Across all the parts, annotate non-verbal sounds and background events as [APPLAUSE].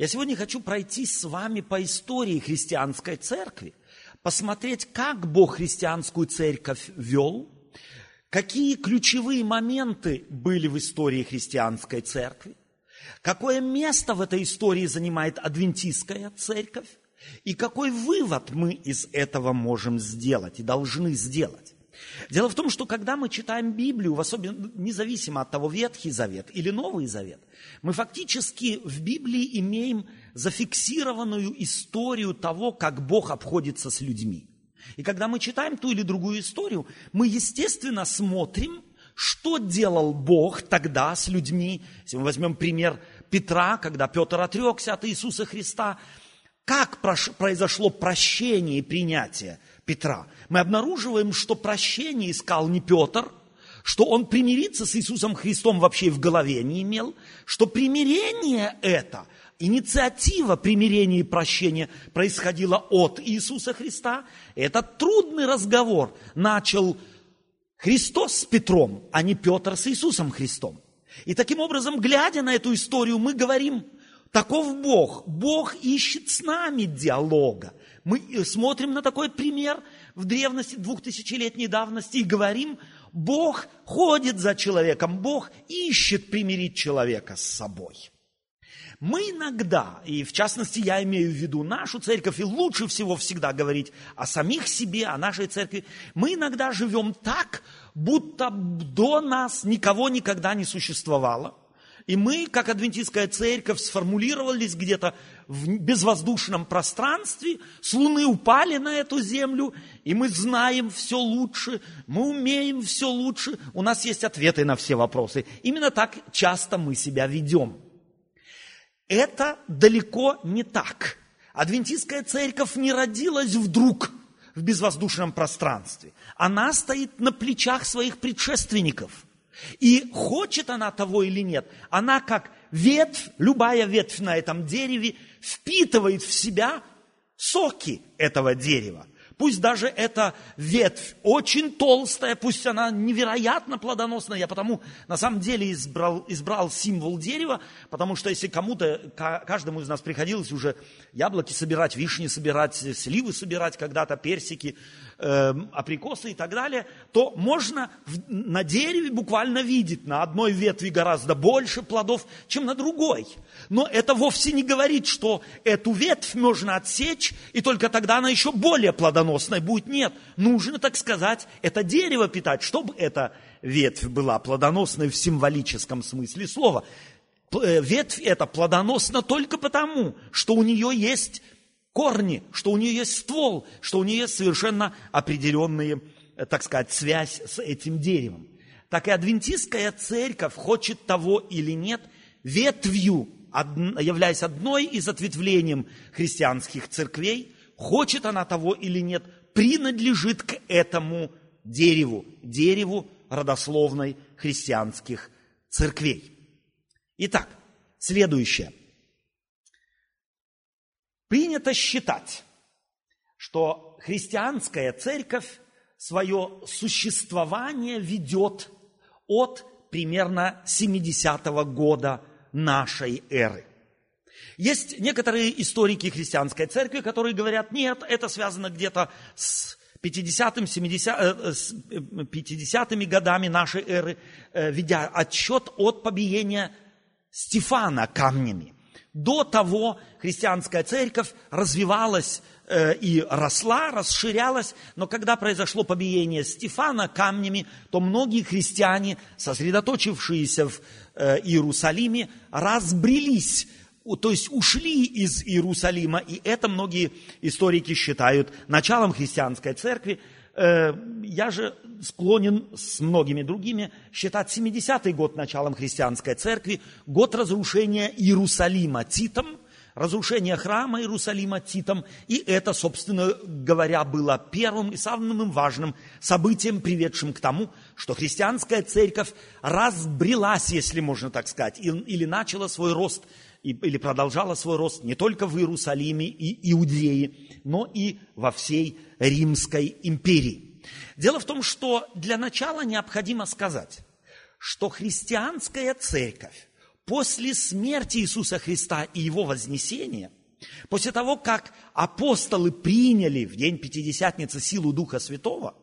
Я сегодня хочу пройти с вами по истории христианской церкви, посмотреть, как Бог христианскую церковь вел, какие ключевые моменты были в истории христианской церкви, какое место в этой истории занимает адвентистская церковь, и какой вывод мы из этого можем сделать и должны сделать. Дело в том, что когда мы читаем Библию, в особенно, независимо от того, Ветхий Завет или Новый Завет, мы фактически в Библии имеем зафиксированную историю того, как Бог обходится с людьми. И когда мы читаем ту или другую историю, мы, естественно, смотрим, что делал Бог тогда с людьми. Если мы возьмем пример Петра, когда Петр отрекся от Иисуса Христа, как произошло прощение и принятие Петра? Мы обнаруживаем, что прощение искал не Петр, что он примириться с Иисусом Христом вообще в голове не имел, что примирение это, инициатива примирения и прощения происходила от Иисуса Христа. Этот трудный разговор начал Христос с Петром, а не Петр с Иисусом Христом. И таким образом, глядя на эту историю, мы говорим – Таков Бог. Бог ищет с нами диалога. Мы смотрим на такой пример в древности, двухтысячелетней давности и говорим, Бог ходит за человеком, Бог ищет примирить человека с собой. Мы иногда, и в частности я имею в виду нашу церковь, и лучше всего всегда говорить о самих себе, о нашей церкви, мы иногда живем так, будто до нас никого никогда не существовало. И мы, как адвентистская церковь, сформулировались где-то в безвоздушном пространстве, с Луны упали на эту землю, и мы знаем все лучше, мы умеем все лучше, у нас есть ответы на все вопросы. Именно так часто мы себя ведем. Это далеко не так. Адвентистская церковь не родилась вдруг в безвоздушном пространстве. Она стоит на плечах своих предшественников – и хочет она того или нет, она как ветвь, любая ветвь на этом дереве, впитывает в себя соки этого дерева. Пусть даже эта ветвь очень толстая, пусть она невероятно плодоносная. Я потому на самом деле избрал, избрал символ дерева, потому что если кому-то, каждому из нас приходилось уже яблоки собирать, вишни собирать, сливы собирать когда-то, персики, э, априкосы и так далее, то можно в, на дереве буквально видеть на одной ветви гораздо больше плодов, чем на другой. Но это вовсе не говорит, что эту ветвь можно отсечь, и только тогда она еще более плодоносной будет. Нет, нужно, так сказать, это дерево питать, чтобы эта ветвь была плодоносной в символическом смысле слова. Э, ветвь эта плодоносна только потому, что у нее есть корни, что у нее есть ствол, что у нее есть совершенно определенная, э, так сказать, связь с этим деревом. Так и адвентистская церковь, хочет того или нет, ветвью, являясь одной из ответвлением христианских церквей, хочет она того или нет, принадлежит к этому дереву, дереву родословной христианских церквей. Итак, следующее. Принято считать, что христианская церковь свое существование ведет от примерно 70-го года нашей эры. Есть некоторые историки христианской церкви, которые говорят, нет, это связано где-то с 50-ми 70, 50 годами нашей эры, э, ведя отчет от побиения Стефана камнями. До того христианская церковь развивалась э, и росла, расширялась, но когда произошло побиение Стефана камнями, то многие христиане, сосредоточившиеся в э, Иерусалиме, разбрелись, то есть ушли из Иерусалима, и это многие историки считают началом христианской церкви, Э, я же склонен с многими другими считать 70-й год началом христианской церкви, год разрушения Иерусалима Титом, разрушение храма Иерусалима Титом, и это, собственно говоря, было первым и самым важным событием, приведшим к тому, что христианская церковь разбрелась, если можно так сказать, или начала свой рост, или продолжала свой рост не только в Иерусалиме и Иудее, но и во всей Римской империи. Дело в том, что для начала необходимо сказать, что христианская церковь после смерти Иисуса Христа и Его вознесения, после того, как апостолы приняли в день Пятидесятницы силу Духа Святого,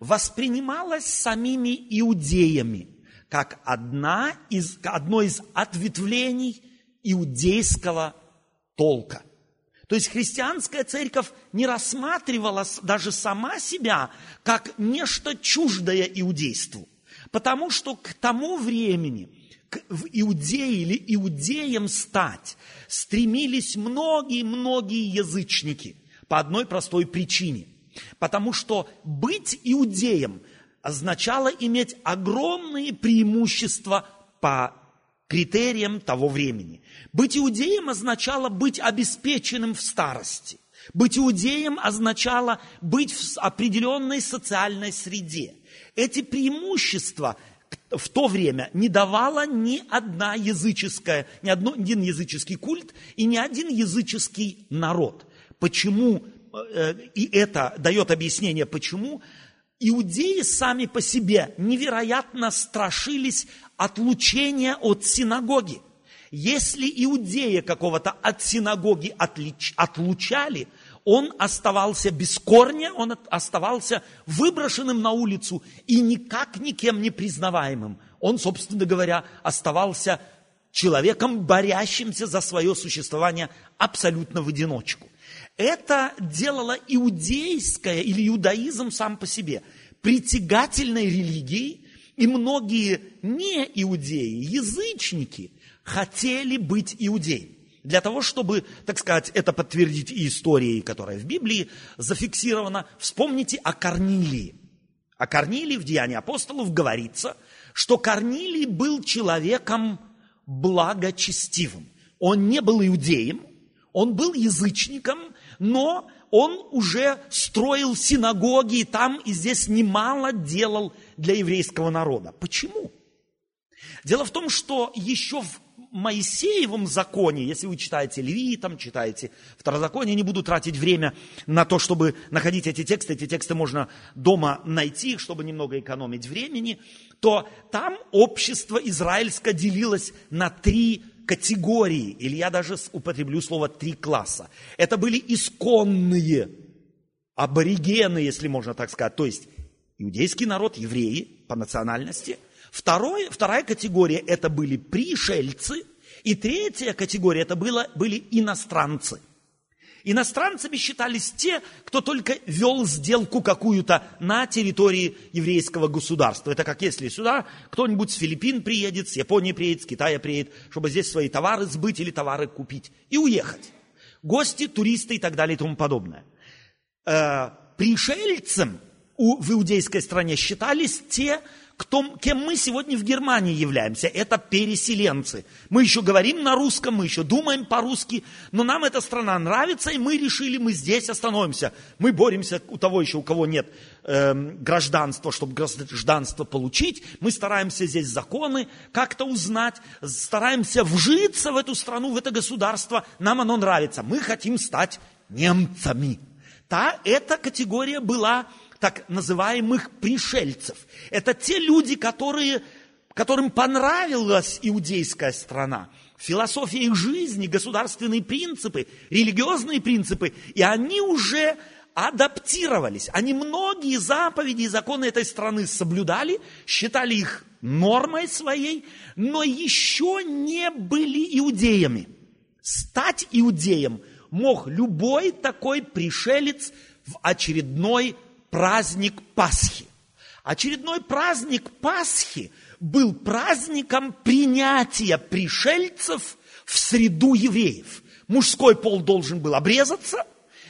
воспринималось самими иудеями как одна из, одно из ответвлений иудейского толка. То есть христианская церковь не рассматривала даже сама себя как нечто чуждое иудейству. Потому что к тому времени в Иудее или иудеям стать стремились многие-многие язычники по одной простой причине. Потому что быть иудеем означало иметь огромные преимущества по критериям того времени. Быть иудеем означало быть обеспеченным в старости. Быть иудеем означало быть в определенной социальной среде. Эти преимущества в то время не давала ни одна языческая, ни один языческий культ и ни один языческий народ. Почему, э, и это дает объяснение, почему иудеи сами по себе невероятно страшились отлучения от синагоги. Если иудея какого-то от синагоги отлич, отлучали – он оставался без корня, он оставался выброшенным на улицу и никак никем не признаваемым. Он, собственно говоря, оставался человеком, борящимся за свое существование абсолютно в одиночку. Это делало иудейское или иудаизм сам по себе притягательной религией, и многие не иудеи, язычники хотели быть иудеями. Для того, чтобы, так сказать, это подтвердить историей, которая в Библии зафиксирована, вспомните о Корнилии. О Корнилии в Деянии апостолов говорится, что Корнилий был человеком благочестивым. Он не был иудеем, он был язычником, но он уже строил синагоги и там и здесь немало делал для еврейского народа. Почему? Дело в том, что еще в Моисеевом законе, если вы читаете Левитам, читаете Второзаконие, не буду тратить время на то, чтобы находить эти тексты, эти тексты можно дома найти, чтобы немного экономить времени, то там общество израильское делилось на три категории, или я даже употреблю слово три класса. Это были исконные, аборигены, если можно так сказать, то есть иудейский народ, евреи по национальности – Второй, вторая категория – это были пришельцы. И третья категория – это было, были иностранцы. Иностранцами считались те, кто только вел сделку какую-то на территории еврейского государства. Это как если сюда кто-нибудь с Филиппин приедет, с Японии приедет, с Китая приедет, чтобы здесь свои товары сбыть или товары купить и уехать. Гости, туристы и так далее и тому подобное. Э, пришельцем в иудейской стране считались те, кто, кем мы сегодня в Германии являемся. Это переселенцы. Мы еще говорим на русском, мы еще думаем по-русски, но нам эта страна нравится, и мы решили, мы здесь остановимся. Мы боремся у того еще, у кого нет э, гражданства, чтобы гражданство получить. Мы стараемся здесь законы как-то узнать, стараемся вжиться в эту страну, в это государство. Нам оно нравится. Мы хотим стать немцами. Та, эта категория была так называемых пришельцев. Это те люди, которые, которым понравилась иудейская страна, философия их жизни, государственные принципы, религиозные принципы, и они уже адаптировались. Они многие заповеди и законы этой страны соблюдали, считали их нормой своей, но еще не были иудеями. Стать иудеем мог любой такой пришелец в очередной праздник Пасхи. Очередной праздник Пасхи был праздником принятия пришельцев в среду евреев. Мужской пол должен был обрезаться,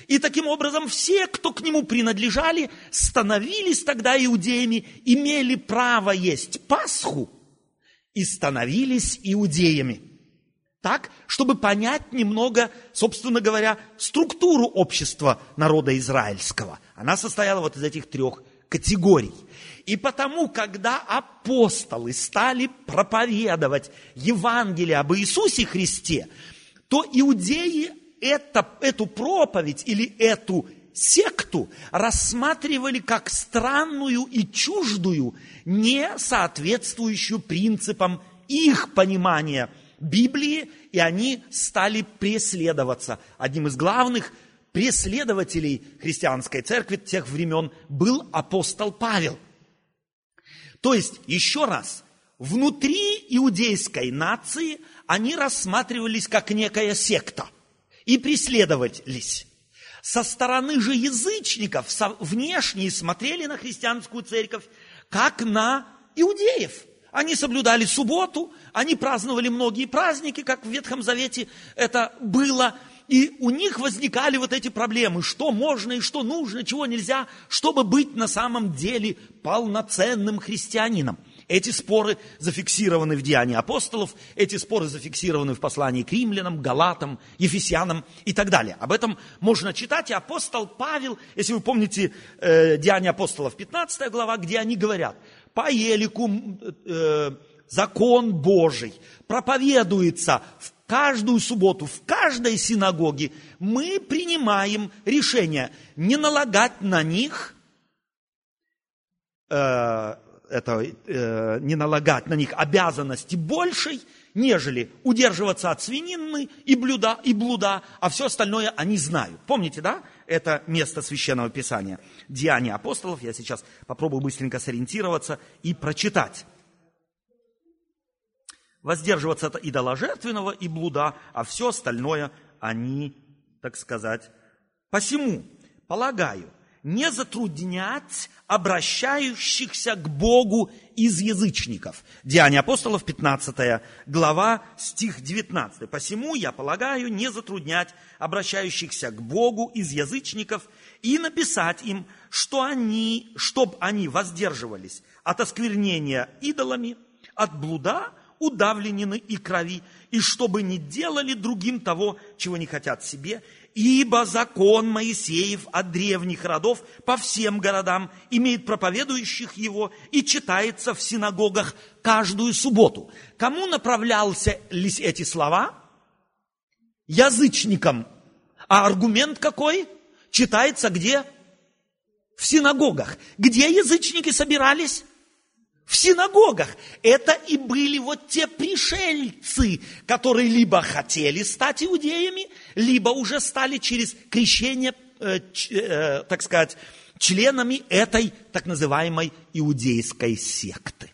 и таким образом все, кто к нему принадлежали, становились тогда иудеями, имели право есть Пасху и становились иудеями. Так, чтобы понять немного, собственно говоря, структуру общества народа израильского – она состояла вот из этих трех категорий. И потому, когда апостолы стали проповедовать Евангелие об Иисусе Христе, то иудеи это, эту проповедь или эту секту рассматривали как странную и чуждую, не соответствующую принципам их понимания Библии, и они стали преследоваться. Одним из главных преследователей христианской церкви тех времен был апостол Павел. То есть, еще раз, внутри иудейской нации они рассматривались как некая секта и преследовались. Со стороны же язычников внешне смотрели на христианскую церковь как на иудеев. Они соблюдали субботу, они праздновали многие праздники, как в Ветхом Завете это было. И у них возникали вот эти проблемы, что можно и что нужно, чего нельзя, чтобы быть на самом деле полноценным христианином. Эти споры зафиксированы в Деянии апостолов, эти споры зафиксированы в послании к римлянам, галатам, ефесянам и так далее. Об этом можно читать, и апостол Павел, если вы помните э, Деяния апостолов, 15 глава, где они говорят, по елику э, закон Божий проповедуется в каждую субботу, в каждой синагоге, мы принимаем решение не налагать на них э, это, э, не налагать на них обязанности большей, нежели удерживаться от свинины и блюда, и блуда, а все остальное они знают. Помните, да? Это место Священного Писания. Деяния апостолов. Я сейчас попробую быстренько сориентироваться и прочитать. Воздерживаться от идоложертвенного и блуда, а все остальное они, так сказать, посему, полагаю, не затруднять обращающихся к Богу из язычников. Деяния апостолов, 15 глава, стих 19. «Посему, я полагаю, не затруднять обращающихся к Богу из язычников и написать им, что они, чтоб они воздерживались от осквернения идолами, от блуда, удавленины и крови, и чтобы не делали другим того, чего не хотят себе, ибо закон Моисеев от древних родов по всем городам имеет проповедующих его и читается в синагогах каждую субботу. Кому направлялся эти слова? Язычникам. А аргумент какой? Читается где? В синагогах. Где язычники собирались? В синагогах. Это и были вот те пришельцы, которые либо хотели стать иудеями, либо уже стали через крещение, э, э, так сказать, членами этой так называемой иудейской секты.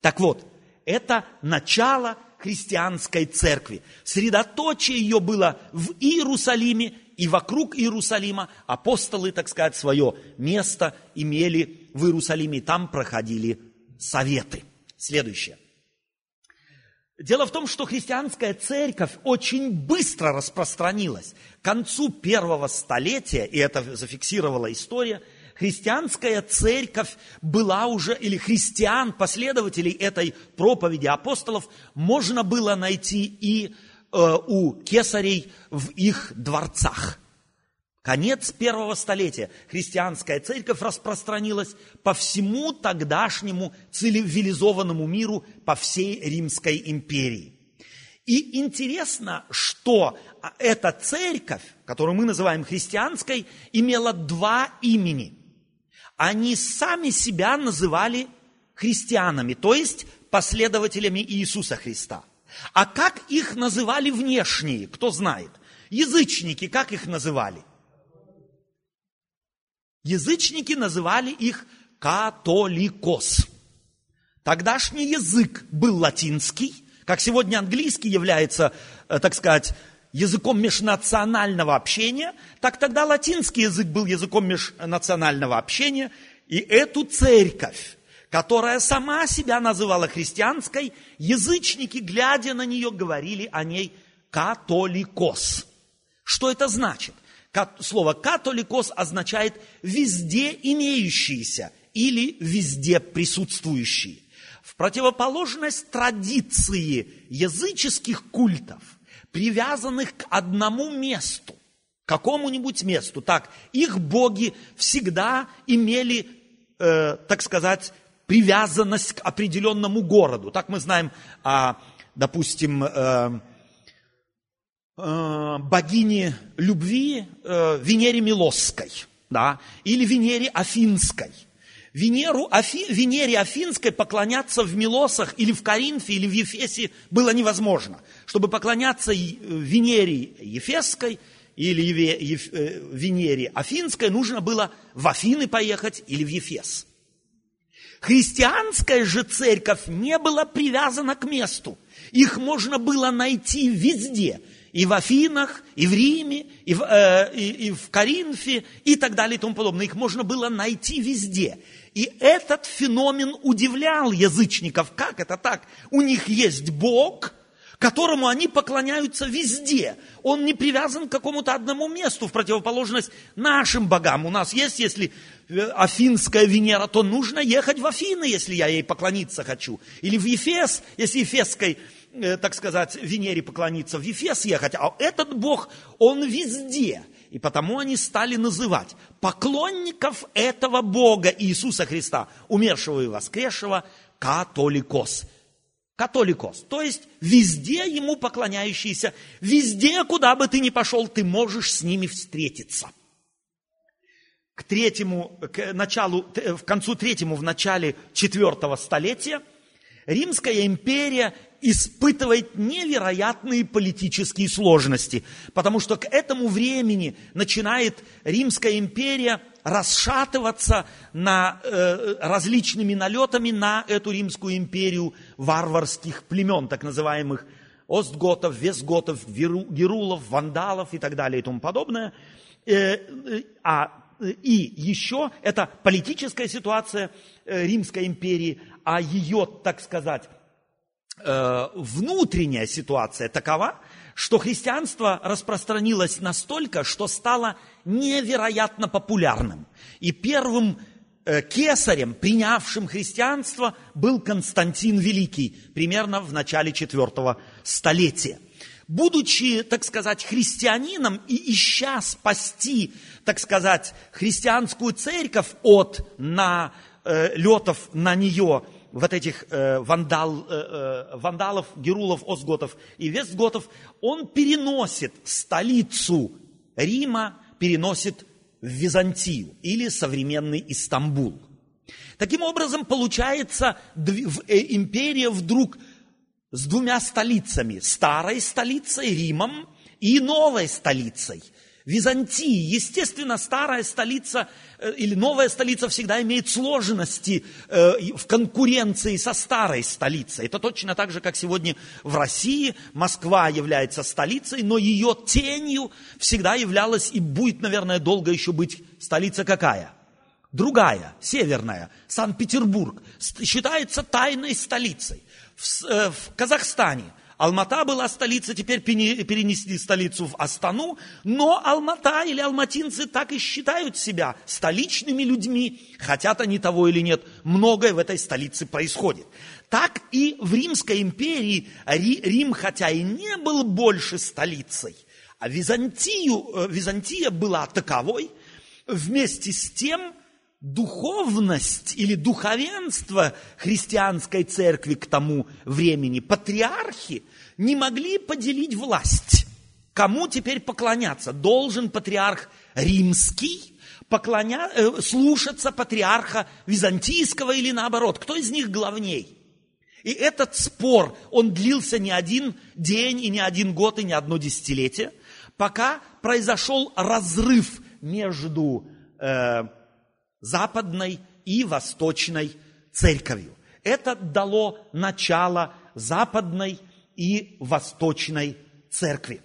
Так вот, это начало христианской церкви. Средоточие ее было в Иерусалиме, и вокруг Иерусалима апостолы, так сказать, свое место имели в Иерусалиме, и там проходили советы. Следующее. Дело в том, что христианская церковь очень быстро распространилась. К концу первого столетия, и это зафиксировала история, христианская церковь была уже, или христиан, последователей этой проповеди апостолов, можно было найти и э, у кесарей в их дворцах. Конец первого столетия. Христианская церковь распространилась по всему тогдашнему цивилизованному миру, по всей Римской империи. И интересно, что эта церковь, которую мы называем христианской, имела два имени. Они сами себя называли христианами, то есть последователями Иисуса Христа. А как их называли внешние, кто знает? Язычники, как их называли? Язычники называли их католикос. Тогдашний язык был латинский, как сегодня английский является, э, так сказать, языком межнационального общения, так тогда латинский язык был языком межнационального общения, и эту церковь, которая сама себя называла христианской, язычники, глядя на нее, говорили о ней католикос. Что это значит? Слово «католикос» означает «везде имеющийся» или «везде присутствующий». В противоположность традиции языческих культов, привязанных к одному месту, какому-нибудь месту. Так, их боги всегда имели, э, так сказать, привязанность к определенному городу. Так мы знаем, э, допустим, э, э, богини любви э, Венере Милосской, да, или Венере Афинской. Венеру, Афи, Венере Афинской поклоняться в Милосах или в Коринфе или в Ефесе было невозможно. Чтобы поклоняться Венере Ефесской или э, Венере Афинской, нужно было в Афины поехать или в Ефес. Христианская же церковь не была привязана к месту. Их можно было найти везде. И в Афинах, и в Риме, и в, э, и, и в Коринфе, и так далее и тому подобное. Их можно было найти везде. И этот феномен удивлял язычников. Как это так? У них есть Бог, которому они поклоняются везде. Он не привязан к какому-то одному месту, в противоположность нашим богам. У нас есть, если э, Афинская Венера, то нужно ехать в Афины, если я ей поклониться хочу. Или в Ефес, если Ефесской, так сказать, Венере поклониться, в Ефес ехать. А этот бог, он везде. И потому они стали называть поклонников этого Бога Иисуса Христа, умершего и воскресшего, католикос – католикос, то есть везде ему поклоняющиеся, везде, куда бы ты ни пошел, ты можешь с ними встретиться. К третьему, к началу, в концу третьему, в начале четвертого столетия Римская империя испытывает невероятные политические сложности, потому что к этому времени начинает Римская империя расшатываться на, э, различными налетами на эту Римскую империю варварских племен, так называемых Остготов, Вестготов, Герулов, Вандалов и так далее и тому подобное. Э, э, а, и еще это политическая ситуация э, Римской империи, а ее, так сказать, Э, внутренняя ситуация такова, что христианство распространилось настолько, что стало невероятно популярным. И первым э, кесарем, принявшим христианство, был Константин Великий, примерно в начале IV столетия. Будучи, так сказать, христианином и ища спасти, так сказать, христианскую церковь от налетов на нее вот этих э, вандал, э, э, вандалов, герулов, осготов и вестготов, он переносит столицу Рима, переносит в Византию или современный Истамбул. Таким образом, получается, э, империя вдруг с двумя столицами. Старой столицей Римом и новой столицей – Византии. Естественно, старая столица э, или новая столица всегда имеет сложности э, в конкуренции со старой столицей. Это точно так же, как сегодня в России Москва является столицей, но ее тенью всегда являлась и будет, наверное, долго еще быть столица какая? Другая, северная, Санкт-Петербург, считается тайной столицей. В, э, в Казахстане Алмата была столица, теперь перенесли столицу в Астану, но Алмата или алматинцы так и считают себя столичными людьми, хотят они того или нет, многое в этой столице происходит. Так и в Римской империи Рим, хотя и не был больше столицей, а Византию, э, Византия была таковой, вместе с тем духовность или духовенство христианской церкви к тому времени, патриархи, не могли поделить власть. Кому теперь поклоняться? Должен патриарх римский поклоня... Э, слушаться патриарха византийского или наоборот? Кто из них главней? И этот спор, он длился не один день, и не один год, и не одно десятилетие, пока произошел разрыв между э, западной и восточной церковью. Это дало начало западной и восточной церкви.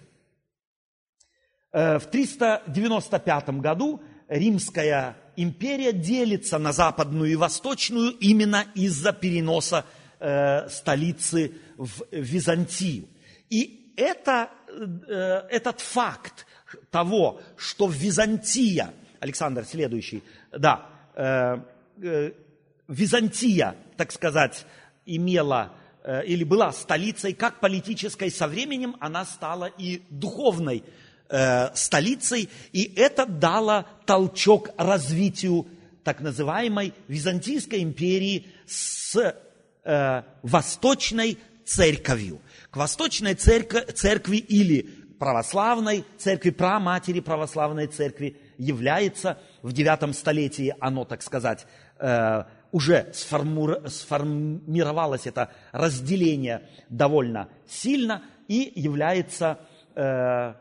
Э, в 395 году Римская империя делится на западную и восточную именно из-за переноса э, столицы в Византию. И это, э, этот факт того, что Византия, Александр, следующий, да, Византия, так сказать, имела Э, или была столицей, как политической, со временем она стала и духовной э, столицей, и это дало толчок развитию так называемой Византийской империи с э, восточной церковью. К восточной церкви, церкви или православной церкви, праматери православной церкви является, в девятом столетии оно, так сказать, э, уже сформировалось это разделение довольно сильно и является, э,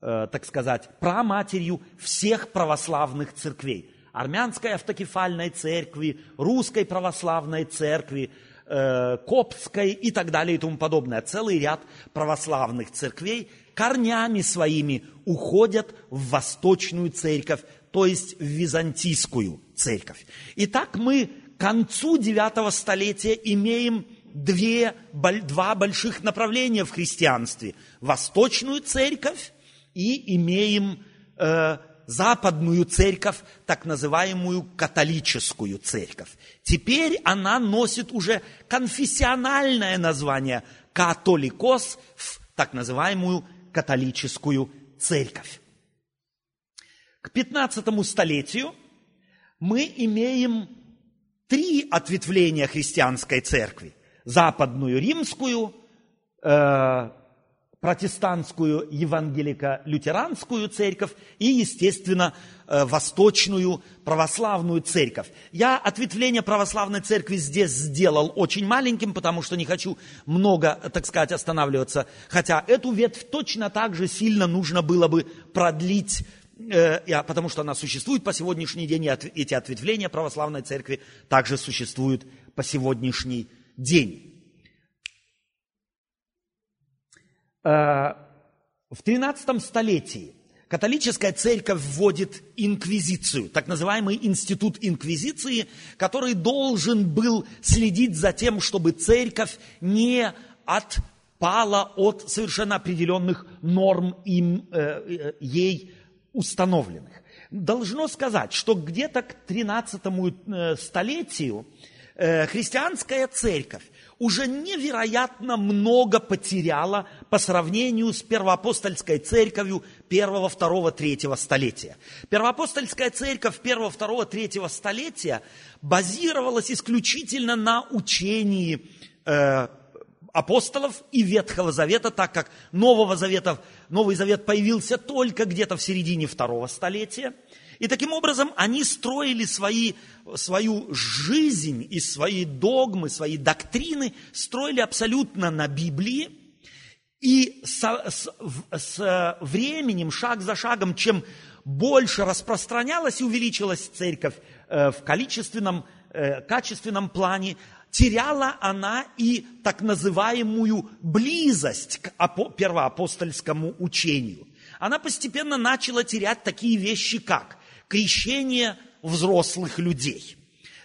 э, так сказать, праматерью всех православных церквей. Армянской автокефальной церкви, русской православной церкви, э, коптской и так далее и тому подобное. Целый ряд православных церквей корнями своими уходят в восточную церковь, то есть в византийскую церковь. Итак, мы к концу IX столетия имеем две, два больших направления в христианстве. Восточную церковь и имеем э, западную церковь, так называемую католическую церковь. Теперь она носит уже конфессиональное название католикос в так называемую католическую церковь. К 15 столетию мы имеем три ответвления христианской церкви. Западную римскую, э, протестантскую евангелико-лютеранскую церковь и, естественно, э, восточную православную церковь. Я ответвление православной церкви здесь сделал очень маленьким, потому что не хочу много, так сказать, останавливаться. Хотя эту ветвь точно так же сильно нужно было бы продлить Э, потому что она существует по сегодняшний день, и эти ответвления православной церкви также существуют по сегодняшний день. Э, в 13 столетии католическая церковь вводит инквизицию, так называемый институт инквизиции, который должен был следить за тем, чтобы церковь не отпала от совершенно определенных норм им, э, ей установленных. Должно сказать, что где-то к 13 э, столетию э, христианская церковь уже невероятно много потеряла по сравнению с первоапостольской церковью первого, второго, третьего столетия. Первоапостольская церковь первого, второго, третьего столетия базировалась исключительно на учении э, апостолов и Ветхого Завета, так как Нового Завета, Новый Завет появился только где-то в середине второго столетия. И таким образом они строили свои, свою жизнь и свои догмы, свои доктрины, строили абсолютно на Библии. И с, с, с временем, шаг за шагом, чем больше распространялась и увеличилась церковь э, в количественном, э, качественном плане, теряла она и так называемую близость к первоапостольскому учению. Она постепенно начала терять такие вещи, как крещение взрослых людей.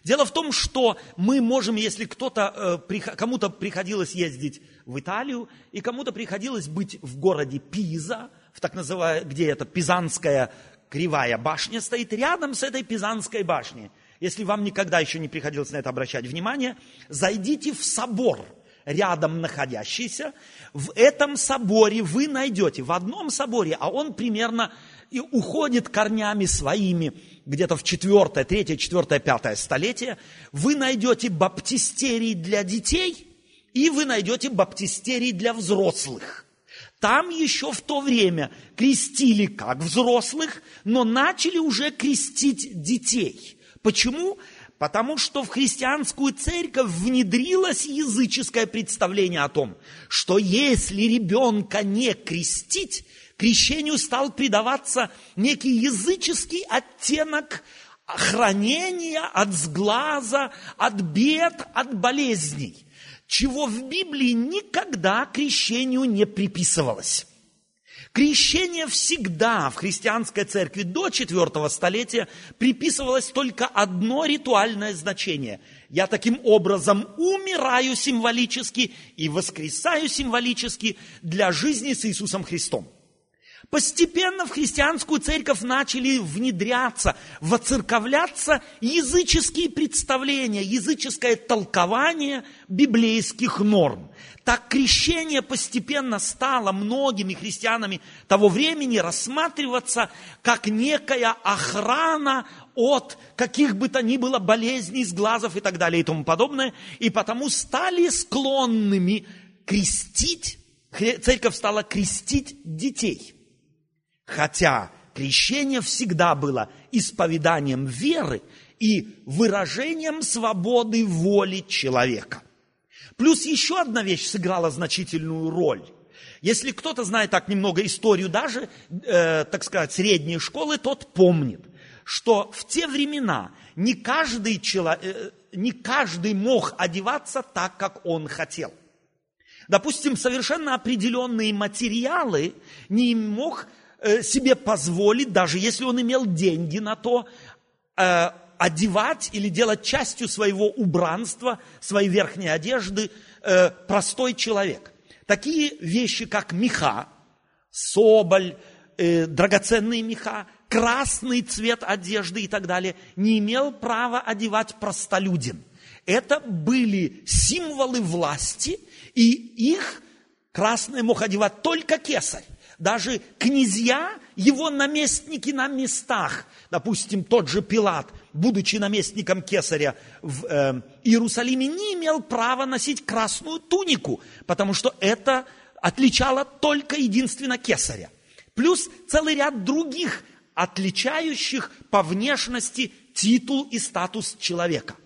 Дело в том, что мы можем, если кто-то, э, кому-то приходилось ездить в Италию, и кому-то приходилось быть в городе Пиза, в так называемой, где эта Пизанская кривая башня стоит, рядом с этой Пизанской башней если вам никогда еще не приходилось на это обращать внимание, зайдите в собор, рядом находящийся. В этом соборе вы найдете, в одном соборе, а он примерно и уходит корнями своими где-то в четвертое, третье, четвертое, пятое столетие, вы найдете баптистерий для детей и вы найдете баптистерий для взрослых. Там еще в то время крестили как взрослых, но начали уже крестить детей – Почему? Потому что в христианскую церковь внедрилось языческое представление о том, что если ребенка не крестить, крещению стал придаваться некий языческий оттенок хранения от сглаза, от бед, от болезней, чего в Библии никогда крещению не приписывалось. Крещение всегда в христианской церкви до IV столетия приписывалось только одно ритуальное значение. Я таким образом умираю символически и воскресаю символически для жизни с Иисусом Христом. Постепенно в христианскую церковь начали внедряться, воцерковляться языческие представления, языческое толкование библейских норм. Так крещение постепенно стало многими христианами того времени рассматриваться как некая охрана от каких бы то ни было болезней, сглазов и так далее и тому подобное. И потому стали склонными крестить, церковь стала крестить детей – Хотя Крещение всегда было исповеданием веры и выражением свободы воли человека. Плюс еще одна вещь сыграла значительную роль. Если кто-то знает так немного историю даже, э, так сказать, средней школы, тот помнит, что в те времена не каждый, человек, э, не каждый мог одеваться так, как он хотел. Допустим, совершенно определенные материалы не мог себе позволить, даже если он имел деньги на то, э, одевать или делать частью своего убранства, своей верхней одежды э, простой человек. Такие вещи, как меха, соболь, драгоценные меха, красный цвет одежды и так далее, не имел права одевать простолюдин. Это были символы власти, и их красное мог одевать только кесарь. Даже князья, его наместники на местах, допустим, тот же Пилат, будучи наместником кесаря в э, Иерусалиме, не имел права носить красную тунику, потому что это отличало только единственно кесаря. Плюс целый ряд других отличающих по внешности титул и статус человека –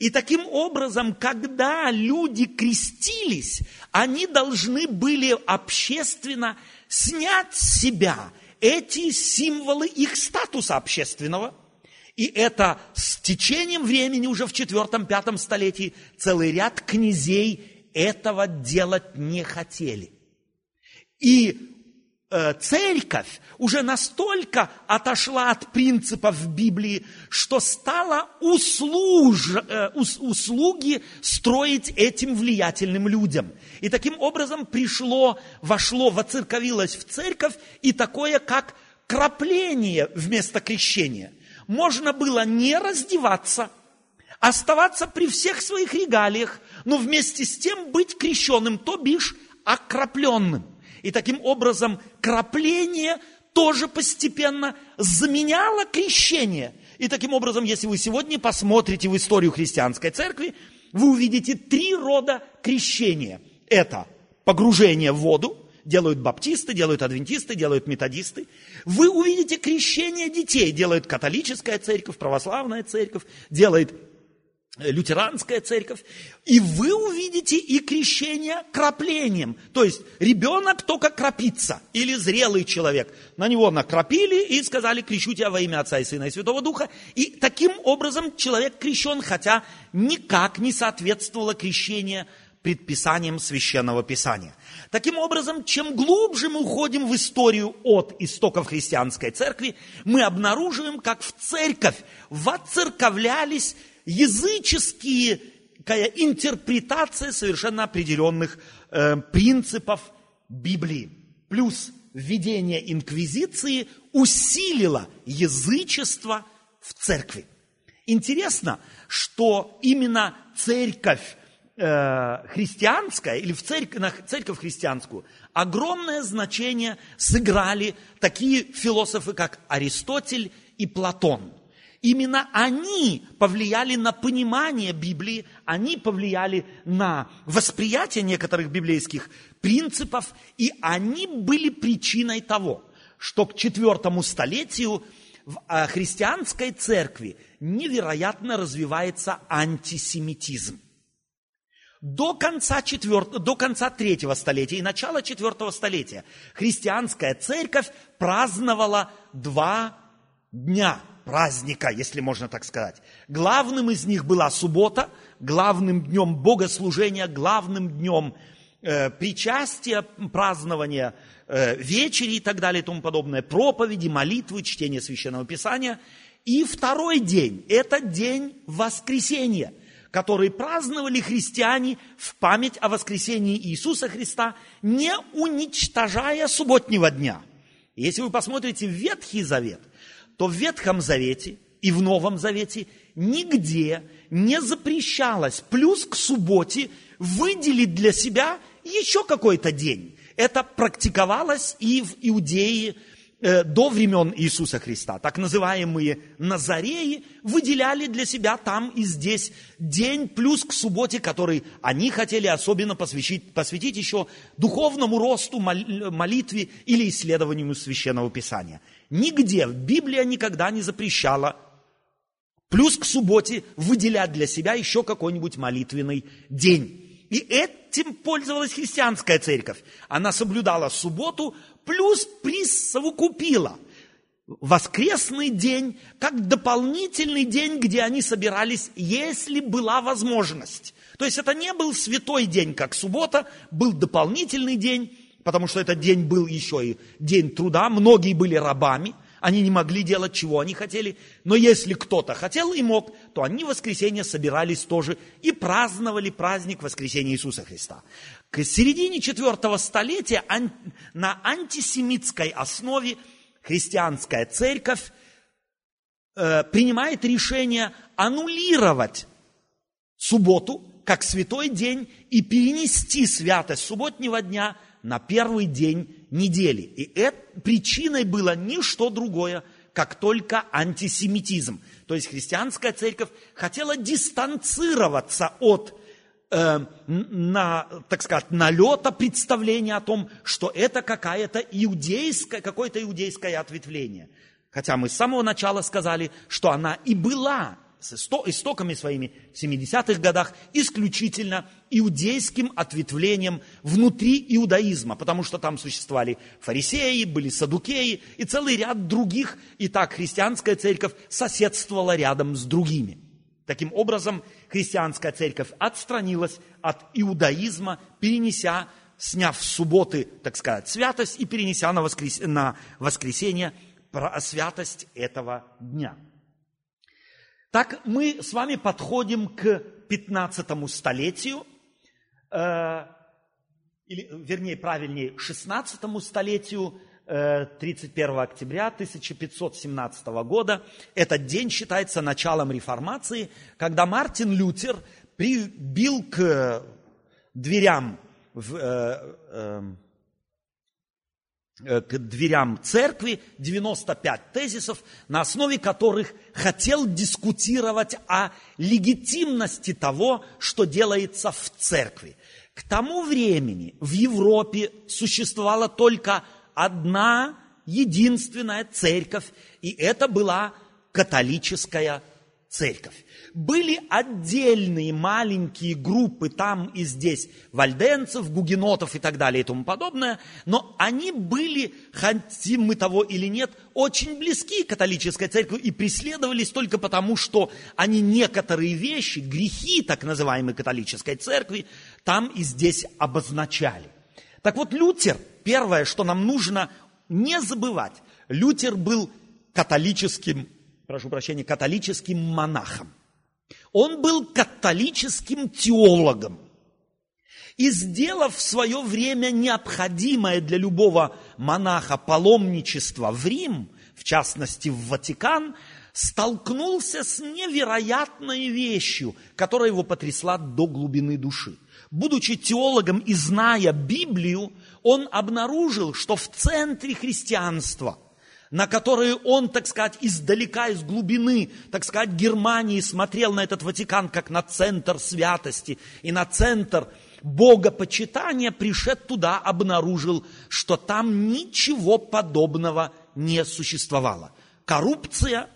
и таким образом, когда люди крестились, они должны были общественно снять с себя эти символы их статуса общественного. И это с течением времени, уже в четвертом-пятом столетии, целый ряд князей этого делать не хотели. И церковь уже настолько отошла от принципов Библии, что стала услуж, э, услуги строить этим влиятельным людям. И таким образом пришло, вошло, воцерковилось в церковь и такое, как крапление вместо крещения. Можно было не раздеваться, оставаться при всех своих регалиях, но вместе с тем быть крещенным, то бишь окропленным. И таким образом крапление тоже постепенно заменяло крещение. И таким образом, если вы сегодня посмотрите в историю христианской церкви, вы увидите три рода крещения. Это погружение в воду, делают баптисты, делают адвентисты, делают методисты. Вы увидите крещение детей, делают католическая церковь, православная церковь, делает лютеранская церковь, и вы увидите и крещение краплением. То есть ребенок только крапится, или зрелый человек. На него накропили и сказали, крещу тебя во имя Отца и Сына и Святого Духа. И таким образом человек крещен, хотя никак не соответствовало крещение предписаниям Священного Писания. Таким образом, чем глубже мы уходим в историю от истоков христианской церкви, мы обнаруживаем, как в церковь воцерковлялись языческие интерпретация совершенно определенных э, принципов Библии. Плюс введение инквизиции усилило язычество в церкви. Интересно, что именно церковь э, христианская или в церковь, церковь христианскую огромное значение сыграли такие философы, как Аристотель и Платон – Именно они повлияли на понимание Библии, они повлияли на восприятие некоторых библейских принципов, и они были причиной того, что к четвертому столетию в а, христианской церкви невероятно развивается антисемитизм. До конца, четвертого, до конца третьего столетия и начала четвертого столетия христианская церковь праздновала два дня праздника, если можно так сказать. Главным из них была суббота, главным днем богослужения, главным днем э, причастия, празднования э, вечери и так далее и тому подобное, проповеди, молитвы, чтение Священного Писания. И второй день – это день воскресения, который праздновали христиане в память о воскресении Иисуса Христа, не уничтожая субботнего дня. Если вы посмотрите Ветхий Завет, то в Ветхом Завете и в Новом Завете нигде не запрещалось плюс к субботе выделить для себя еще какой-то день. Это практиковалось и в Иудее, э, до времен Иисуса Христа, так называемые Назареи, выделяли для себя там и здесь день плюс к субботе, который они хотели особенно посвятить, посвятить еще духовному росту, молитве или исследованию Священного Писания. Нигде Библия никогда не запрещала плюс к субботе выделять для себя еще какой-нибудь молитвенный день. И этим пользовалась христианская церковь. Она соблюдала субботу, плюс присовокупила воскресный день как дополнительный день, где они собирались, если была возможность. То есть это не был святой день, как суббота, был дополнительный день, потому что этот день был еще и день труда, многие были рабами – они не могли делать, чего они хотели. Но если кто-то хотел и мог, то они в воскресенье собирались тоже и праздновали праздник воскресения Иисуса Христа. К середине четвертого столетия на антисемитской основе христианская церковь э, принимает решение аннулировать субботу как святой день и перенести святость субботнего дня на первый день недели. И это, причиной было ни что другое, как только антисемитизм. То есть христианская церковь хотела дистанцироваться от э, на, так сказать, налета представления о том, что это какая-то иудейская, какое-то иудейское ответвление. Хотя мы с самого начала сказали, что она и была с истоками своими в 70-х годах исключительно иудейским ответвлением внутри иудаизма, потому что там существовали фарисеи, были садукеи и целый ряд других, и так христианская церковь соседствовала рядом с другими. Таким образом, христианская церковь отстранилась от иудаизма, перенеся, сняв с субботы, так сказать, святость и перенеся на, воскрес... на воскресенье святость этого дня – так мы с вами подходим к 15 столетию, э, или, вернее, правильнее, 16 столетию, э, 31 октября 1517 года. Этот день считается началом реформации, когда Мартин Лютер прибил к дверям в, э, э, к дверям церкви 95 тезисов, на основе которых хотел дискутировать о легитимности того, что делается в церкви. К тому времени в Европе существовала только одна единственная церковь, и это была католическая церковь. Были отдельные маленькие группы там и здесь, вальденцев, гугенотов и так далее и тому подобное, но они были, хотим мы того или нет, очень близки к католической церкви и преследовались только потому, что они некоторые вещи, грехи так называемой католической церкви, там и здесь обозначали. Так вот, Лютер, первое, что нам нужно не забывать, Лютер был католическим прошу прощения, католическим монахом. Он был католическим теологом. И сделав в свое время необходимое для любого монаха паломничество в Рим, в частности в Ватикан, столкнулся с невероятной вещью, которая его потрясла до глубины души. Будучи теологом и зная Библию, он обнаружил, что в центре христианства – на которые он, так сказать, издалека, из глубины, так сказать, Германии смотрел на этот Ватикан как на центр святости и на центр богопочитания, пришед туда, обнаружил, что там ничего подобного не существовало. Коррупция,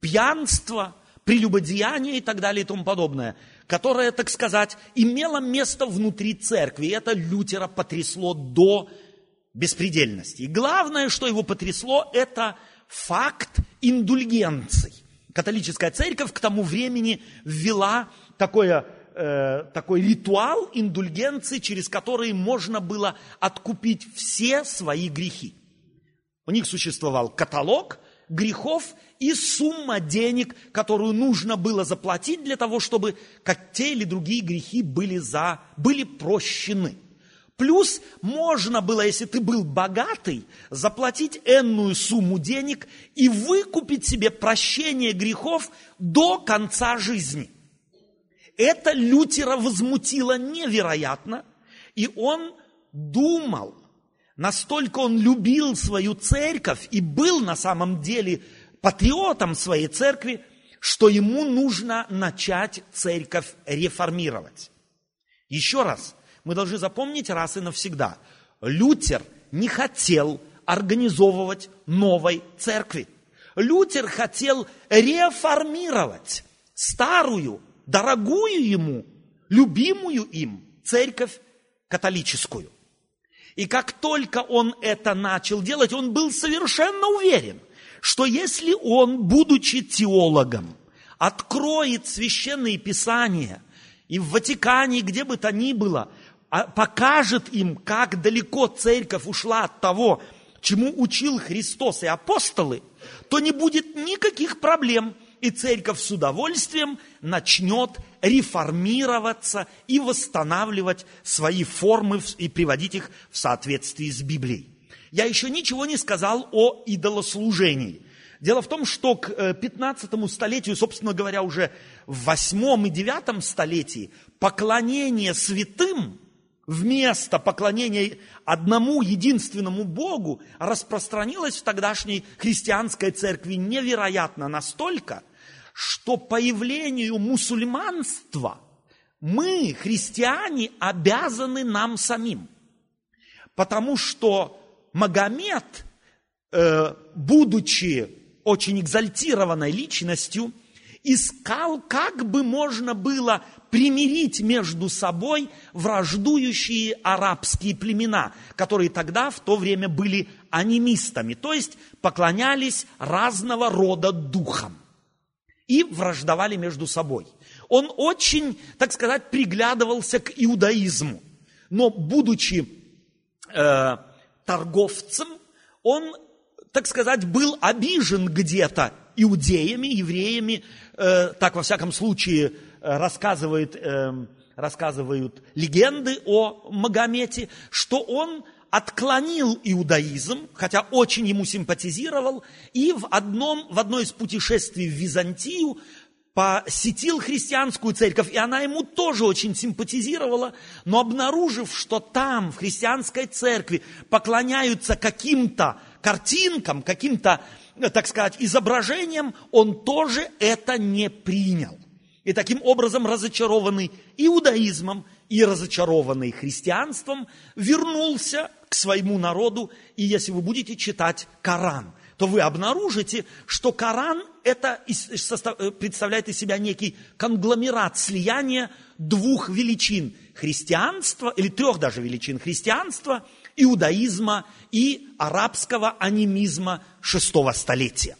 пьянство, прелюбодеяние и так далее и тому подобное, которое, так сказать, имело место внутри церкви. И это Лютера потрясло до беспредельности. И главное, что его потрясло, это факт индульгенций. Католическая церковь к тому времени ввела такое, э, такой ритуал индульгенции, через который можно было откупить все свои грехи. У них существовал каталог грехов и сумма денег, которую нужно было заплатить для того, чтобы как те или другие грехи были, за, были прощены. Плюс можно было, если ты был богатый, заплатить энную сумму денег и выкупить себе прощение грехов до конца жизни. Это Лютера возмутило невероятно, и он думал настолько он любил свою церковь и был на самом деле патриотом своей церкви, что ему нужно начать церковь реформировать. Еще раз, мы должны запомнить раз и навсегда. Лютер не хотел организовывать новой церкви. Лютер хотел реформировать старую, дорогую ему, любимую им церковь католическую. И как только он это начал делать, он был совершенно уверен, что если он, будучи теологом, откроет священные писания и в Ватикане, где бы то ни было, покажет им, как далеко церковь ушла от того, чему учил Христос и апостолы, то не будет никаких проблем, и церковь с удовольствием начнет реформироваться и восстанавливать свои формы и приводить их в соответствии с Библией. Я еще ничего не сказал о идолослужении. Дело в том, что к 15 э, столетию, собственно говоря, уже в 8 и 9 столетии поклонение святым вместо поклонения одному единственному Богу распространилось в тогдашней христианской церкви невероятно настолько, что появлению мусульманства мы, христиане, обязаны нам самим. Потому что Магомед, э, будучи очень экзальтированной личностью, искал, как бы можно было примирить между собой враждующие арабские племена, которые тогда в то время были анимистами, то есть поклонялись разного рода духам и враждовали между собой. Он очень, так сказать, приглядывался к иудаизму, но будучи э, торговцем, он, так сказать, был обижен где-то иудеями, евреями, э, так во всяком случае э, рассказывает, э, рассказывают легенды о Магомете, что он отклонил иудаизм, хотя очень ему симпатизировал, и в, одном, в одно из путешествий в Византию посетил христианскую церковь, и она ему тоже очень симпатизировала, но обнаружив, что там, в христианской церкви, поклоняются каким-то картинкам, каким-то, так сказать, изображениям, он тоже это не принял. И таким образом разочарованный иудаизмом и разочарованный христианством вернулся к своему народу. И если вы будете читать Коран, то вы обнаружите, что Коран это э, представляет из себя некий конгломерат слияния двух величин христианства, или трех даже величин христианства, иудаизма и арабского анимизма шестого столетия.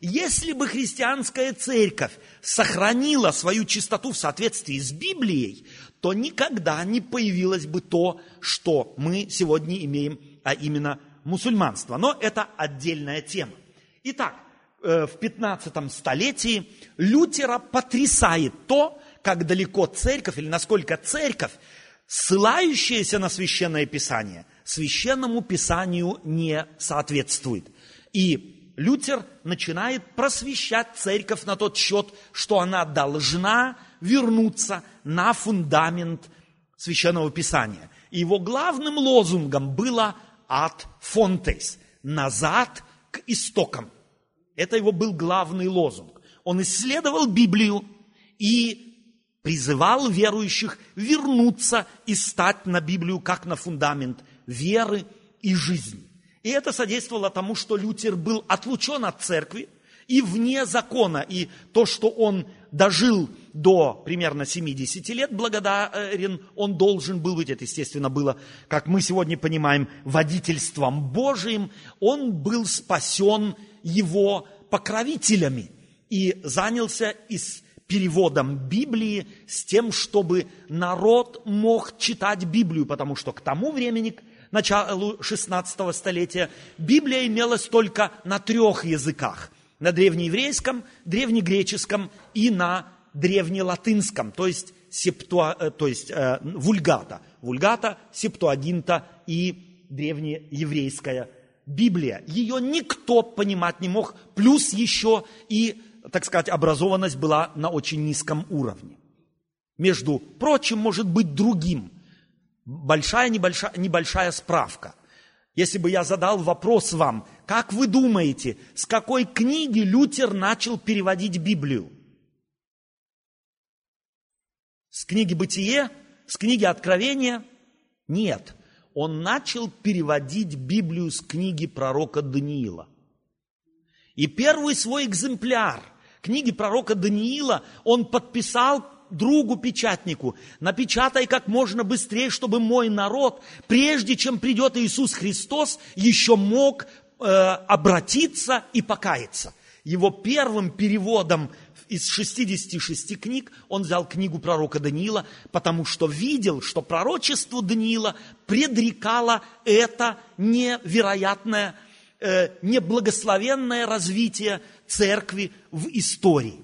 Если бы христианская церковь сохранила свою чистоту в соответствии с Библией, то никогда не появилось бы то, что мы сегодня имеем, а именно мусульманство. Но это отдельная тема. Итак, э, в 15 столетии Лютера потрясает то, как далеко церковь или насколько церковь, ссылающаяся на священное писание, священному писанию не соответствует. И Лютер начинает просвещать церковь на тот счет, что она должна вернуться на фундамент священного писания. И его главным лозунгом было «ad fontes» – «назад к истокам». Это его был главный лозунг. Он исследовал Библию и призывал верующих вернуться и стать на Библию как на фундамент веры и жизни. И это содействовало тому, что Лютер был отлучен от церкви и вне закона. И то, что он дожил до примерно 70 лет благодарен, он должен был быть, это, естественно, было, как мы сегодня понимаем, водительством Божиим, он был спасен его покровителями и занялся из переводом Библии с тем, чтобы народ мог читать Библию, потому что к тому времени, началу 16 столетия, Библия имелась только на трех языках. На древнееврейском, древнегреческом и на древнелатынском, то есть, септуа, э, то есть э, вульгата. Вульгата, септуагинта и древнееврейская Библия. Ее никто понимать не мог, плюс еще и, так сказать, образованность была на очень низком уровне. Между прочим, может быть другим. Большая, небольшая, небольшая справка. Если бы я задал вопрос вам, как вы думаете, с какой книги Лютер начал переводить Библию? С книги «Бытие», с книги «Откровения»? Нет. Он начал переводить Библию с книги пророка Даниила. И первый свой экземпляр книги пророка Даниила он подписал другу печатнику, напечатай как можно быстрее, чтобы мой народ, прежде чем придет Иисус Христос, еще мог э, обратиться и покаяться. Его первым переводом из 66 книг он взял книгу пророка Даниила, потому что видел, что пророчество Даниила предрекало это невероятное, э, неблагословенное развитие церкви в истории.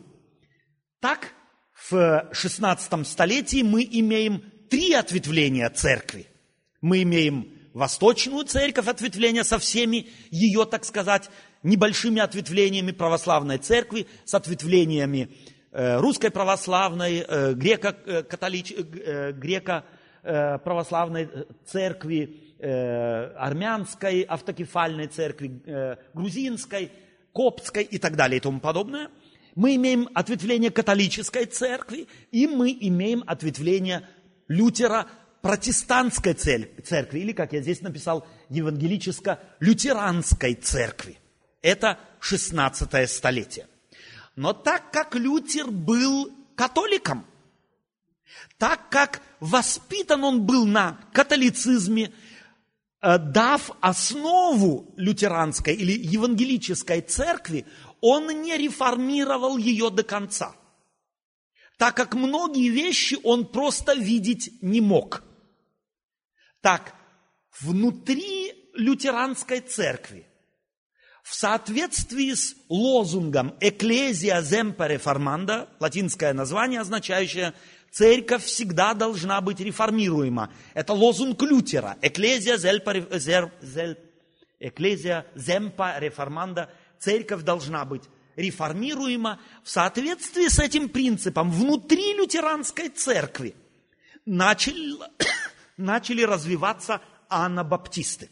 Так, в 16 столетии мы имеем три ответвления церкви. Мы имеем восточную церковь, ответвление со всеми ее, так сказать, небольшими ответвлениями православной церкви, с ответвлениями э, русской православной, э, греко-католич, э, греко-православной церкви, армянской автокефальной церкви, грузинской, коптской и так далее и тому подобное. Мы имеем ответвление католической церкви, и мы имеем ответвление Лютера протестантской церкви, или, как я здесь написал, евангелическо-лютеранской церкви. Это 16 столетие. Но так как Лютер был католиком, так как воспитан он был на католицизме, э, дав основу лютеранской или евангелической церкви, он не реформировал ее до конца. Так как многие вещи он просто видеть не мог. Так, внутри лютеранской церкви в соответствии с лозунгом «Ecclesia semper reformanda», латинское название, означающее «Церковь всегда должна быть реформируема». Это лозунг Лютера «Ecclesia semper reformanda» Церковь должна быть реформируема. В соответствии с этим принципом внутри лютеранской церкви начали, [COUGHS] начали развиваться анабаптисты.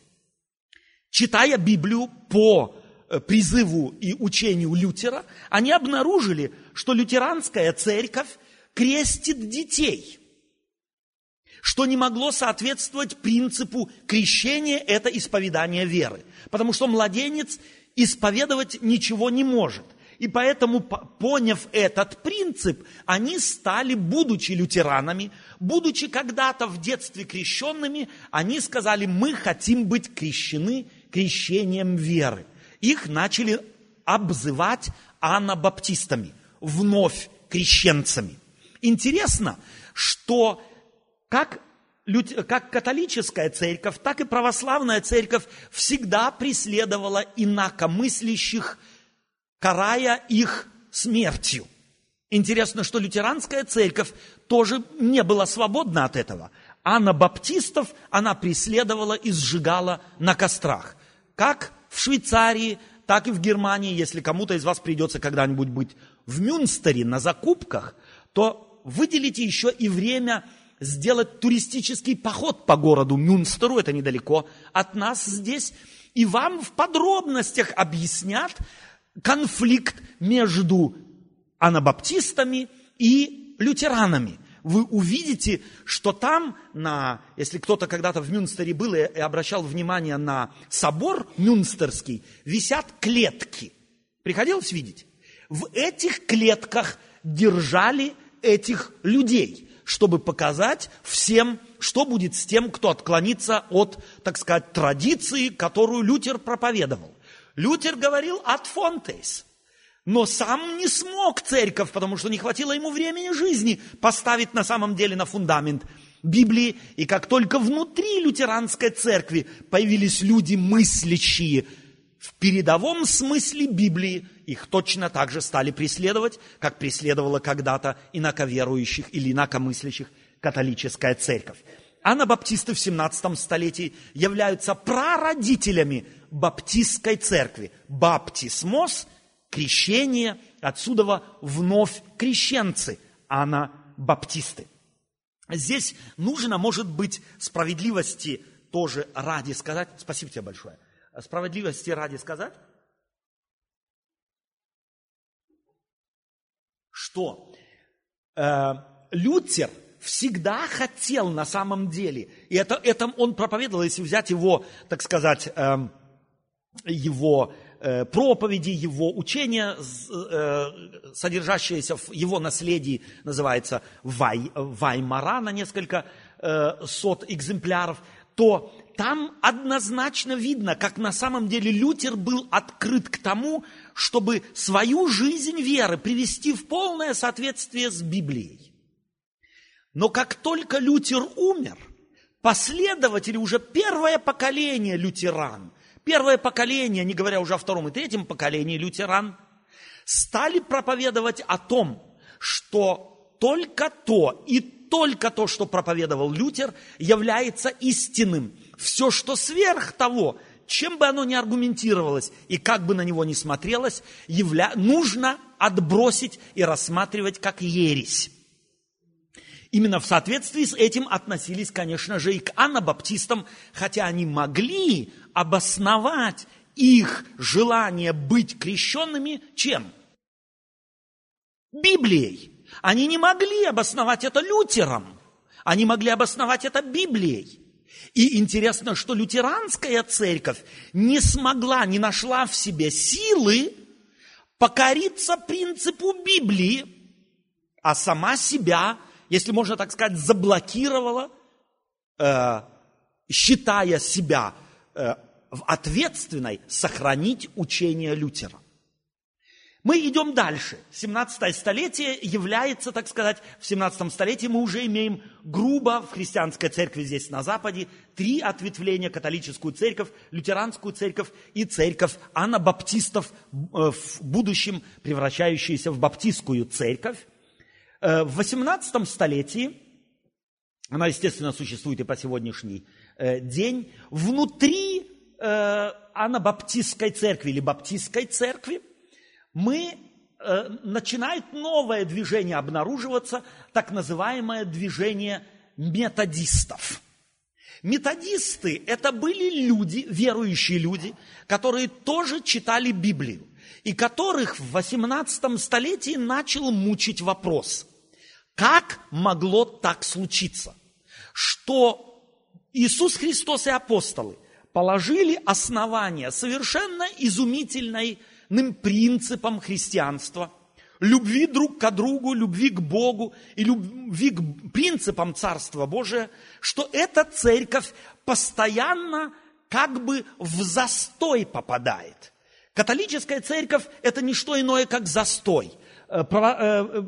Читая Библию по Э, призыву и учению Лютера, они обнаружили, что лютеранская церковь крестит детей, что не могло соответствовать принципу крещения – это исповедание веры, потому что младенец исповедовать ничего не может. И поэтому, поняв этот принцип, они стали, будучи лютеранами, будучи когда-то в детстве крещенными, они сказали, мы хотим быть крещены крещением веры их начали обзывать анабаптистами, вновь крещенцами. Интересно, что как, как католическая церковь, так и православная церковь всегда преследовала инакомыслящих, карая их смертью. Интересно, что лютеранская церковь тоже не была свободна от этого. Анабаптистов она преследовала и сжигала на кострах. Как в Швейцарии, так и в Германии, если кому-то из вас придется когда-нибудь быть в Мюнстере на закупках, то выделите еще и время сделать туристический поход по городу Мюнстеру, это недалеко от нас здесь, и вам в подробностях объяснят конфликт между анабаптистами и лютеранами – вы увидите, что там, на, если кто-то когда-то в Мюнстере был и обращал внимание на собор Мюнстерский, висят клетки. Приходилось видеть? В этих клетках держали этих людей, чтобы показать всем, что будет с тем, кто отклонится от, так сказать, традиции, которую Лютер проповедовал. Лютер говорил от фонтейс – но сам не смог церковь, потому что не хватило ему времени жизни поставить на самом деле на фундамент Библии. И как только внутри лютеранской церкви появились люди мыслящие в передовом смысле Библии, их точно так же стали преследовать, как преследовала когда-то инаковерующих или инакомыслящих католическая церковь. Анабаптисты в 17 столетии являются прародителями баптистской церкви. Баптисмос – крещение, отсюда вновь крещенцы, анабаптисты. Здесь нужно, может быть, справедливости тоже ради сказать, спасибо тебе большое, справедливости ради сказать, что? Э, Лютер всегда хотел на самом деле, и это, это он проповедовал, если взять его, так сказать, э, его проповеди, его учения, э, содержащиеся в его наследии, называется Вай, Ваймара на несколько э, сот экземпляров, то там однозначно видно, как на самом деле Лютер был открыт к тому, чтобы свою жизнь веры привести в полное соответствие с Библией. Но как только Лютер умер, последователи, уже первое поколение лютеран, первое поколение, не говоря уже о втором и третьем поколении лютеран, стали проповедовать о том, что только то и только то, что проповедовал Лютер, является истинным. Все, что сверх того, чем бы оно ни аргументировалось и как бы на него ни смотрелось, явля... нужно отбросить и рассматривать как ересь. Именно в соответствии с этим относились, конечно же, и к анабаптистам, хотя они могли обосновать их желание быть крещенными чем? Библией. Они не могли обосновать это Лютером. Они могли обосновать это Библией. И интересно, что лютеранская церковь не смогла, не нашла в себе силы покориться принципу Библии, а сама себя, если можно так сказать, заблокировала, э, считая себя э, ответственной сохранить учение Лютера. Мы идем дальше. 17 столетие является, так сказать, в 17 столетии мы уже имеем грубо в христианской церкви здесь на Западе три ответвления. Католическую церковь, лютеранскую церковь и церковь анабаптистов, э, в будущем превращающуюся в баптистскую церковь. Э, в 18 столетии, она, естественно, существует и по сегодняшний э, день, внутри анабаптистской церкви или баптистской церкви мы э, начинает новое движение обнаруживаться, так называемое движение методистов. Методисты – это были люди, верующие люди, которые тоже читали Библию, и которых в 18 столетии начал мучить вопрос, как могло так случиться, что Иисус Христос и апостолы положили основания совершенно изумительной принципам христианства, любви друг к другу, любви к Богу и любви к принципам Царства Божия, что эта церковь постоянно как бы в застой попадает. Католическая церковь – это не что иное, как застой. Э, э,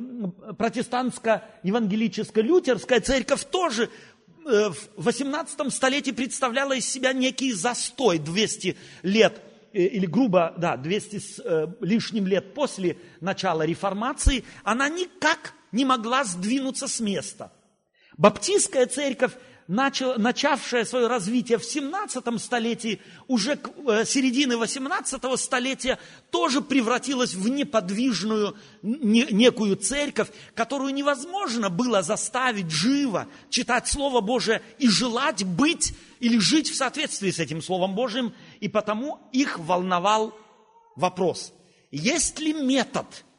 протестантско-евангелическая лютерская церковь тоже э, в 18 столетии представляла из себя некий застой 200 лет – Э, или грубо, да, 200 с э, лишним лет после начала реформации, она никак не могла сдвинуться с места. Баптистская церковь начал, начавшая свое развитие в 17 столетии, уже к э, середины 18 столетия, тоже превратилась в неподвижную не, некую церковь, которую невозможно было заставить живо читать Слово Божие и желать быть или жить в соответствии с этим Словом Божьим, и потому их волновал вопрос, есть ли метод –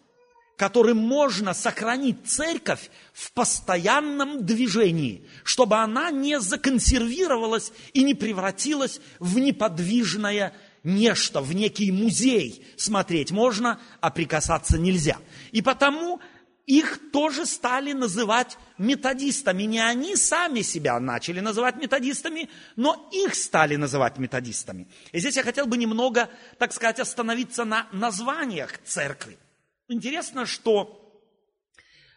которым можно сохранить церковь в постоянном движении, чтобы она не законсервировалась и не превратилась в неподвижное нечто, в некий музей. Смотреть можно, а прикасаться нельзя. И потому их тоже стали называть методистами. Не они сами себя начали называть методистами, но их стали называть методистами. И здесь я хотел бы немного, так сказать, остановиться на названиях церкви. Интересно, что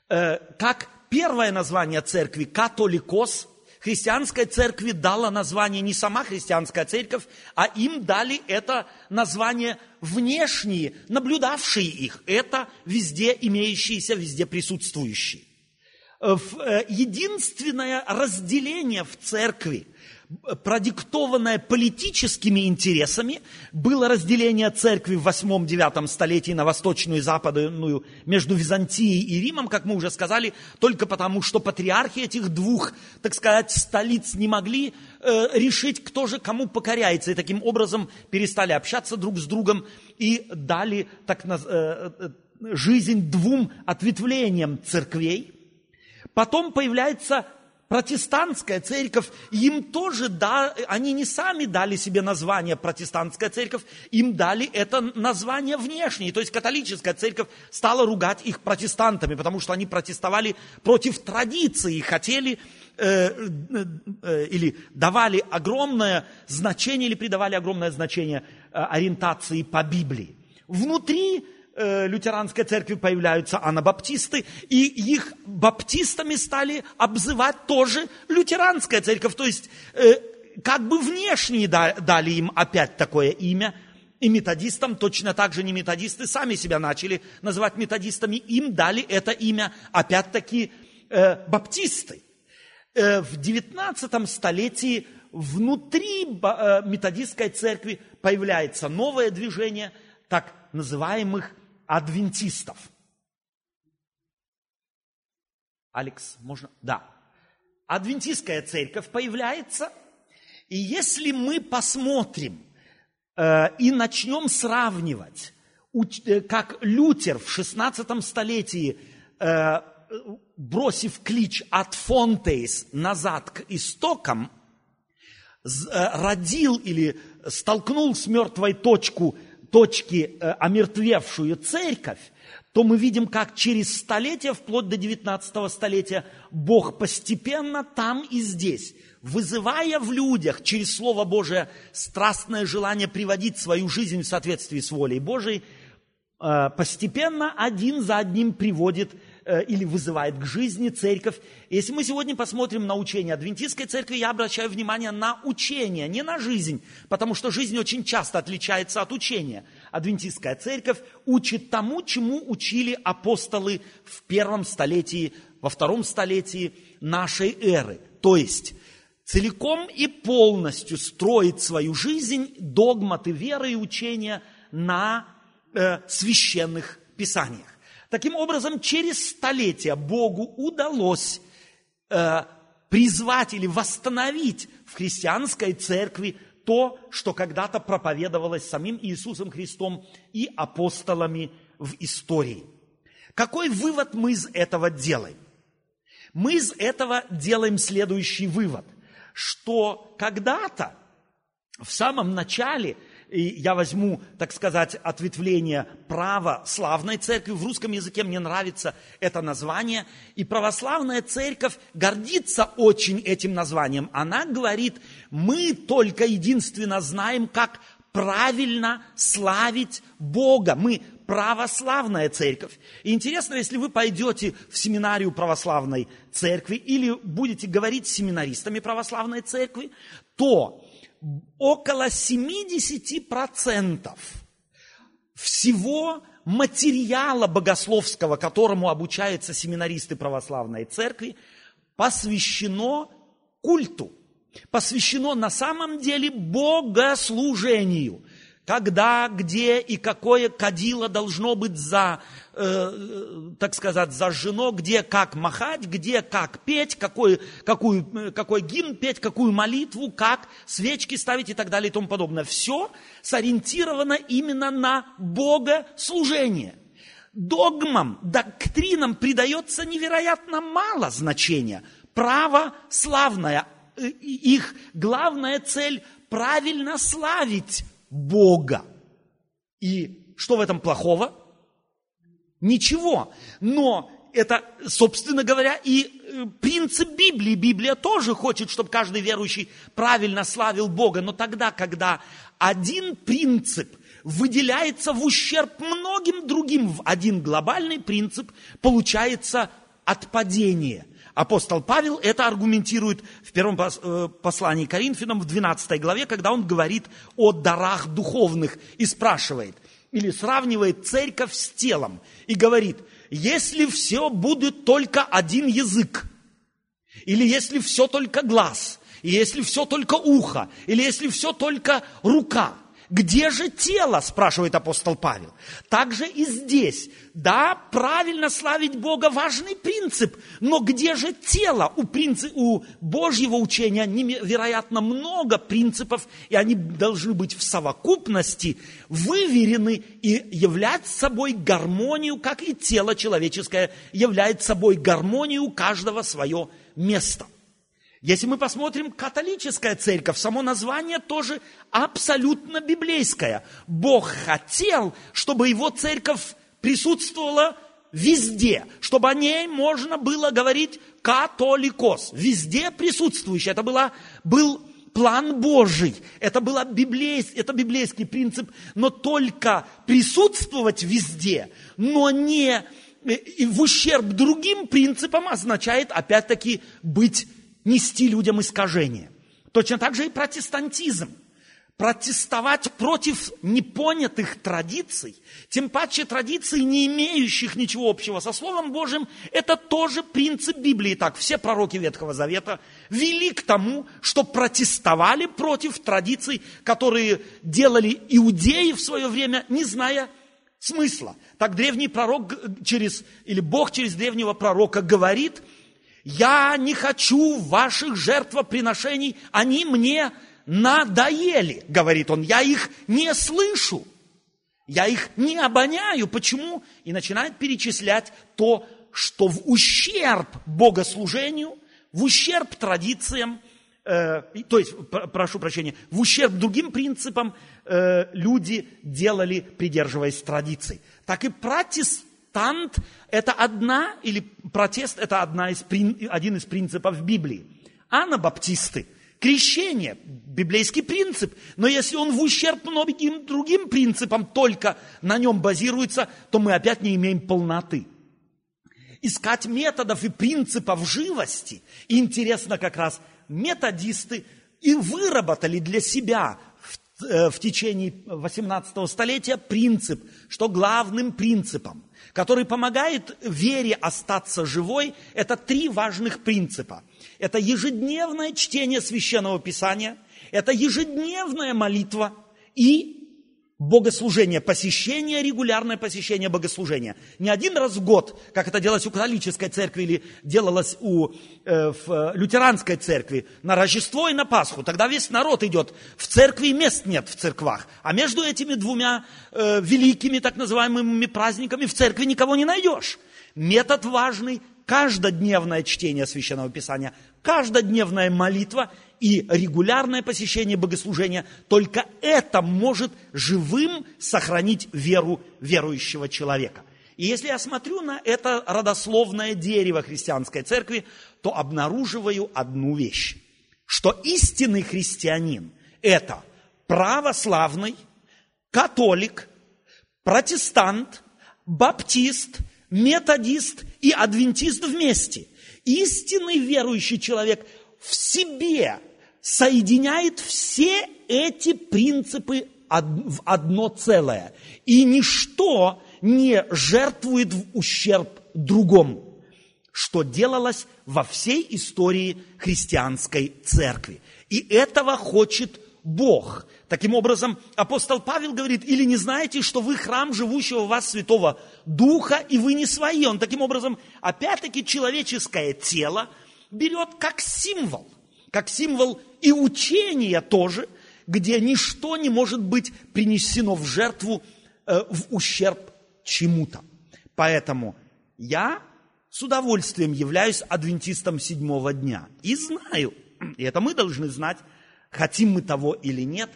э, как первое название церкви католикос, христианской церкви дала название не сама христианская церковь, а им дали это название внешние, наблюдавшие их. Это везде имеющиеся, везде присутствующие. Э, э, единственное разделение в церкви продиктованное политическими интересами, было разделение церкви в 8-9 столетии на восточную и западную между Византией и Римом, как мы уже сказали, только потому, что патриархи этих двух, так сказать, столиц не могли э, решить, кто же кому покоряется, и таким образом перестали общаться друг с другом и дали так, э, э, жизнь двум ответвлениям церквей. Потом появляется протестантская церковь, им тоже, да, они не сами дали себе название протестантская церковь, им дали это название внешнее. То есть католическая церковь стала ругать их протестантами, потому что они протестовали против традиции, хотели э, э, э, или давали огромное значение, или придавали огромное значение э, ориентации по Библии. Внутри Э, лютеранской церкви появляются анабаптисты, и их баптистами стали обзывать тоже лютеранская церковь. То есть э, как бы внешне дали им опять такое имя, и методистам точно так же не методисты сами себя начали называть методистами, им дали это имя опять-таки э, баптисты. Э, в 19 столетии внутри э, методистской церкви появляется новое движение так называемых адвентистов. Алекс, можно? Да. Адвентистская церковь появляется, и если мы посмотрим э, и начнем сравнивать, э, как Лютер в 16 столетии, э, бросив клич от Фонтейс назад к истокам, э, родил или столкнул с мертвой точку точки э, омертвевшую церковь, то мы видим, как через столетия, вплоть до 19 столетия, Бог постепенно там и здесь, вызывая в людях через Слово Божие страстное желание приводить свою жизнь в соответствии с волей Божией, э, постепенно один за одним приводит Э, или вызывает к жизни церковь. Если мы сегодня посмотрим на учение адвентистской церкви, я обращаю внимание на учение, не на жизнь, потому что жизнь очень часто отличается от учения. Адвентистская церковь учит тому, чему учили апостолы в первом столетии, во втором столетии нашей эры. То есть целиком и полностью строит свою жизнь, догматы веры и учения на э, священных писаниях. Таким образом, через столетия Богу удалось э, призвать или восстановить в христианской церкви то, что когда-то проповедовалось самим Иисусом Христом и апостолами в истории. Какой вывод мы из этого делаем? Мы из этого делаем следующий вывод, что когда-то в самом начале и я возьму, так сказать, ответвление православной церкви. В русском языке мне нравится это название. И православная церковь гордится очень этим названием. Она говорит, мы только единственно знаем, как правильно славить Бога. Мы православная церковь. И интересно, если вы пойдете в семинарию православной церкви или будете говорить с семинаристами православной церкви, то около 70% всего материала богословского, которому обучаются семинаристы православной церкви, посвящено культу, посвящено на самом деле богослужению – когда, где и какое кадило должно быть за, э, так сказать, зажжено, где как махать, где как петь, какой, какую, какой гимн петь, какую молитву, как свечки ставить и так далее и тому подобное. Все сориентировано именно на богослужение. Догмам, доктринам придается невероятно мало значения. Право славное. Э, их главная цель – правильно славить Бога. И что в этом плохого? Ничего. Но это, собственно говоря, и э, принцип Библии. Библия тоже хочет, чтобы каждый верующий правильно славил Бога. Но тогда, когда один принцип выделяется в ущерб многим другим в один глобальный принцип, получается отпадение – Апостол Павел это аргументирует в первом э, послании Коринфянам в 12 главе, когда он говорит о дарах духовных и спрашивает, или сравнивает церковь с телом и говорит, если все будет только один язык, или если все только глаз, и если все только ухо, или если все только рука – где же тело, спрашивает апостол Павел. Также и здесь. Да, правильно славить Бога важный принцип, но где же тело? У, принцип, у Божьего учения невероятно много принципов, и они должны быть в совокупности выверены и являть собой гармонию, как и тело человеческое являет собой гармонию каждого свое место. Если мы посмотрим католическая церковь, само название тоже абсолютно библейское. Бог хотел, чтобы его церковь присутствовала везде, чтобы о ней можно было говорить католикос, везде присутствующий. Это была, был план Божий, это, была библейс, это библейский принцип, но только присутствовать везде, но не в ущерб другим принципам означает, опять-таки, быть нести людям искажения. Точно так же и протестантизм. Протестовать против непонятых традиций, тем паче традиций, не имеющих ничего общего со Словом Божьим, это тоже принцип Библии. Так, все пророки Ветхого Завета вели к тому, что протестовали против традиций, которые делали иудеи в свое время, не зная смысла. Так древний пророк через, или Бог через древнего пророка говорит – я не хочу ваших жертвоприношений, они мне надоели, говорит он, я их не слышу, я их не обоняю. Почему? И начинает перечислять то, что в ущерб богослужению, в ущерб традициям, э, то есть, прошу прощения, в ущерб другим принципам э, люди делали, придерживаясь традиций. Так и протест, протестант – это одна, или протест – это одна из, один из принципов Библии. Анабаптисты – крещение, библейский принцип, но если он в ущерб многим другим принципам только на нем базируется, то мы опять не имеем полноты. Искать методов и принципов живости, и интересно как раз, методисты и выработали для себя в, э, в течение 18 столетия принцип, что главным принципом который помогает вере остаться живой, это три важных принципа. Это ежедневное чтение священного писания, это ежедневная молитва и богослужение, посещение, регулярное посещение богослужения. Не один раз в год, как это делалось у католической церкви или делалось у э, в, э, лютеранской церкви, на Рождество и на Пасху. Тогда весь народ идет в церкви, мест нет в церквах. А между этими двумя э, великими так называемыми праздниками в церкви никого не найдешь. Метод важный, каждодневное чтение Священного Писания, каждодневная молитва и регулярное посещение богослужения, только это может живым сохранить веру верующего человека. И если я смотрю на это родословное дерево христианской церкви, то обнаруживаю одну вещь, что истинный христианин – это православный, католик, протестант, баптист, методист и адвентист вместе. Истинный верующий человек в себе соединяет все эти принципы в одно целое. И ничто не жертвует в ущерб другому, что делалось во всей истории христианской церкви. И этого хочет Бог. Таким образом, апостол Павел говорит, или не знаете, что вы храм живущего в вас Святого Духа, и вы не свои. Он таким образом, опять-таки, человеческое тело берет как символ как символ и учения тоже, где ничто не может быть принесено в жертву э, в ущерб чему-то. Поэтому я с удовольствием являюсь адвентистом седьмого дня. И знаю, и это мы должны знать, хотим мы того или нет,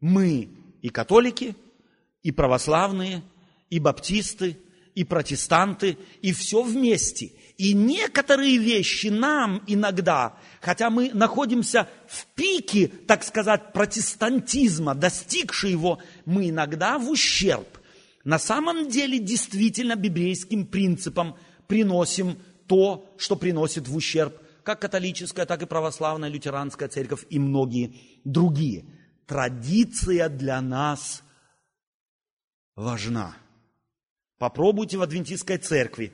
мы и католики, и православные, и баптисты, и протестанты, и все вместе. И некоторые вещи нам иногда, хотя мы находимся в пике, так сказать, протестантизма, достигшие его, мы иногда в ущерб. На самом деле действительно библейским принципам приносим то, что приносит в ущерб как католическая, так и православная, лютеранская церковь и многие другие. Традиция для нас важна. Попробуйте в адвентистской церкви,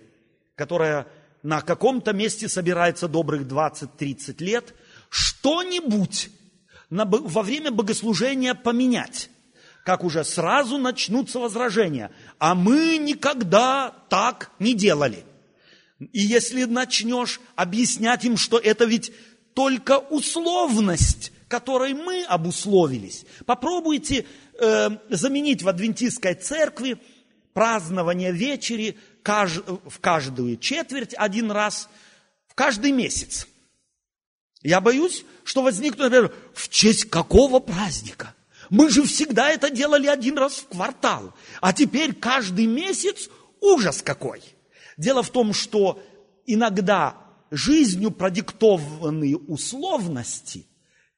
которая на каком-то месте собирается добрых 20-30 лет, что-нибудь во время богослужения поменять, как уже сразу начнутся возражения. А мы никогда так не делали. И если начнешь объяснять им, что это ведь только условность, которой мы обусловились, попробуйте э, заменить в адвентистской церкви празднование вечери в каждую четверть один раз в каждый месяц. Я боюсь, что возникнет, например, в честь какого праздника? Мы же всегда это делали один раз в квартал, а теперь каждый месяц ужас какой. Дело в том, что иногда жизнью продиктованные условности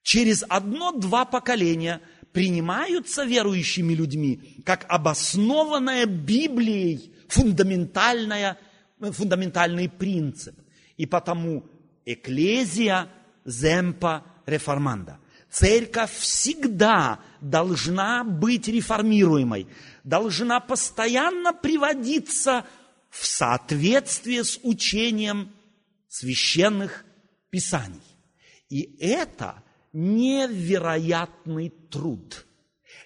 через одно-два поколения принимаются верующими людьми как обоснованная Библией фундаментальная, фундаментальный принцип. И потому эклезия земпа реформанда. Церковь всегда должна быть реформируемой, должна постоянно приводиться в соответствие с учением священных писаний. И это невероятный труд.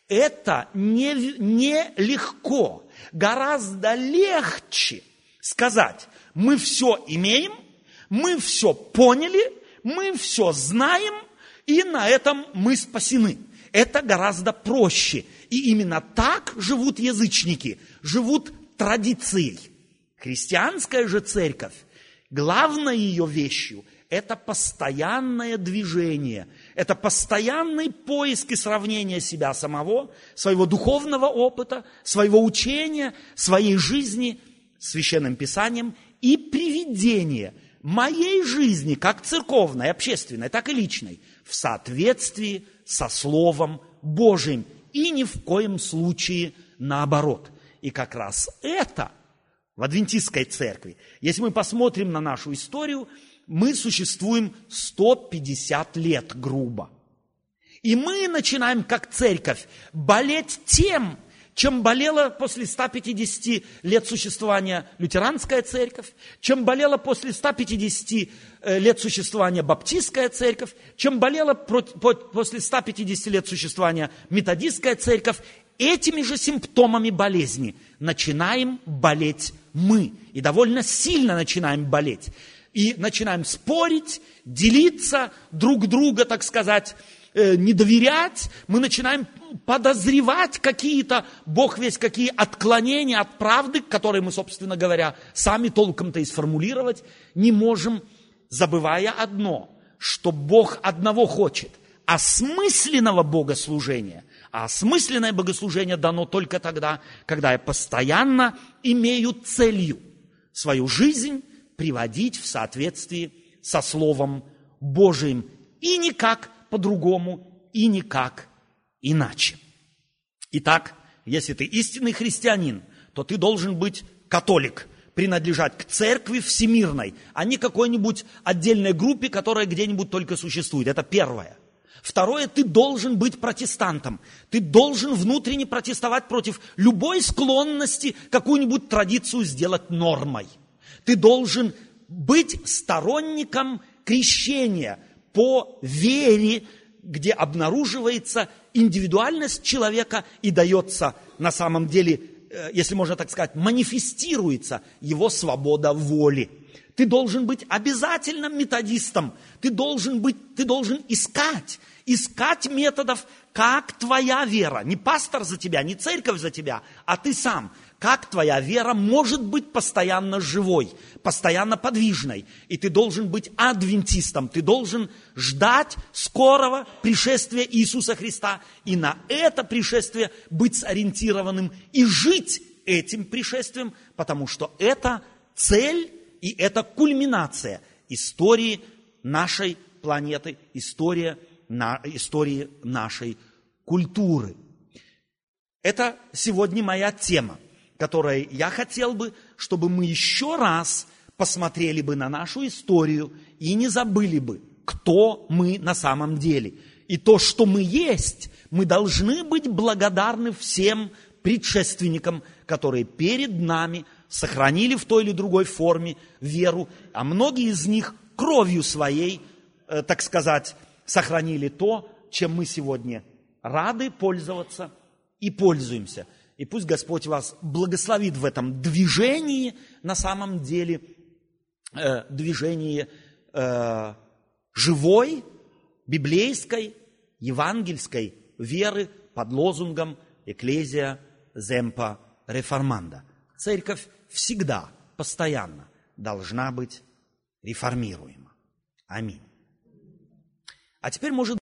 Это нелегко. Не, легко. Гораздо легче сказать, мы все имеем, мы все поняли, мы все знаем, и на этом мы спасены. Это гораздо проще. И именно так живут язычники, живут традицией. Христианская же церковь, главной ее вещью – это постоянное движение, это постоянный поиск и сравнение себя самого, своего духовного опыта, своего учения, своей жизни священным писанием и приведение моей жизни, как церковной, общественной, так и личной, в соответствии со Словом Божьим и ни в коем случае наоборот. И как раз это – в адвентистской церкви. Если мы посмотрим на нашу историю, мы существуем 150 лет грубо. И мы начинаем, как церковь, болеть тем, чем болела после 150 лет существования лютеранская церковь, чем болела после 150 э, лет существования баптистская церковь, чем болела после 150 лет существования методистская церковь, этими же симптомами болезни начинаем болеть мы. И довольно сильно начинаем болеть. И начинаем спорить, делиться друг друга, так сказать, э, не доверять. Мы начинаем подозревать какие-то, Бог весь какие отклонения от правды, которые мы, собственно говоря, сами толком-то и сформулировать не можем, забывая одно, что Бог одного хочет – осмысленного богослужения – а осмысленное богослужение дано только тогда, когда я постоянно имею целью свою жизнь приводить в соответствии со Словом Божиим. И никак по-другому, и никак иначе. Итак, если ты истинный христианин, то ты должен быть католик, принадлежать к церкви всемирной, а не какой-нибудь отдельной группе, которая где-нибудь только существует. Это первое – Второе, ты должен быть протестантом. Ты должен внутренне протестовать против любой склонности какую-нибудь традицию сделать нормой. Ты должен быть сторонником крещения по вере, где обнаруживается индивидуальность человека и дается на самом деле, э, если можно так сказать, манифестируется его свобода воли. Ты должен быть обязательным методистом. Ты должен быть, ты должен искать искать методов, как твоя вера, не пастор за тебя, не церковь за тебя, а ты сам, как твоя вера может быть постоянно живой, постоянно подвижной. И ты должен быть адвентистом, ты должен ждать скорого пришествия Иисуса Христа и на это пришествие быть сориентированным и жить этим пришествием, потому что это цель и это кульминация истории нашей планеты, история на истории нашей культуры. Это сегодня моя тема, которой я хотел бы, чтобы мы еще раз посмотрели бы на нашу историю и не забыли бы, кто мы на самом деле. И то, что мы есть, мы должны быть благодарны всем предшественникам, которые перед нами сохранили в той или другой форме веру, а многие из них кровью своей э, так сказать, сохранили то, чем мы сегодня рады пользоваться и пользуемся. И пусть Господь вас благословит в этом движении, на самом деле, э, движении э, живой, библейской, евангельской веры под лозунгом «Экклезия земпа реформанда». Церковь всегда, постоянно должна быть реформируема. Аминь. А теперь, может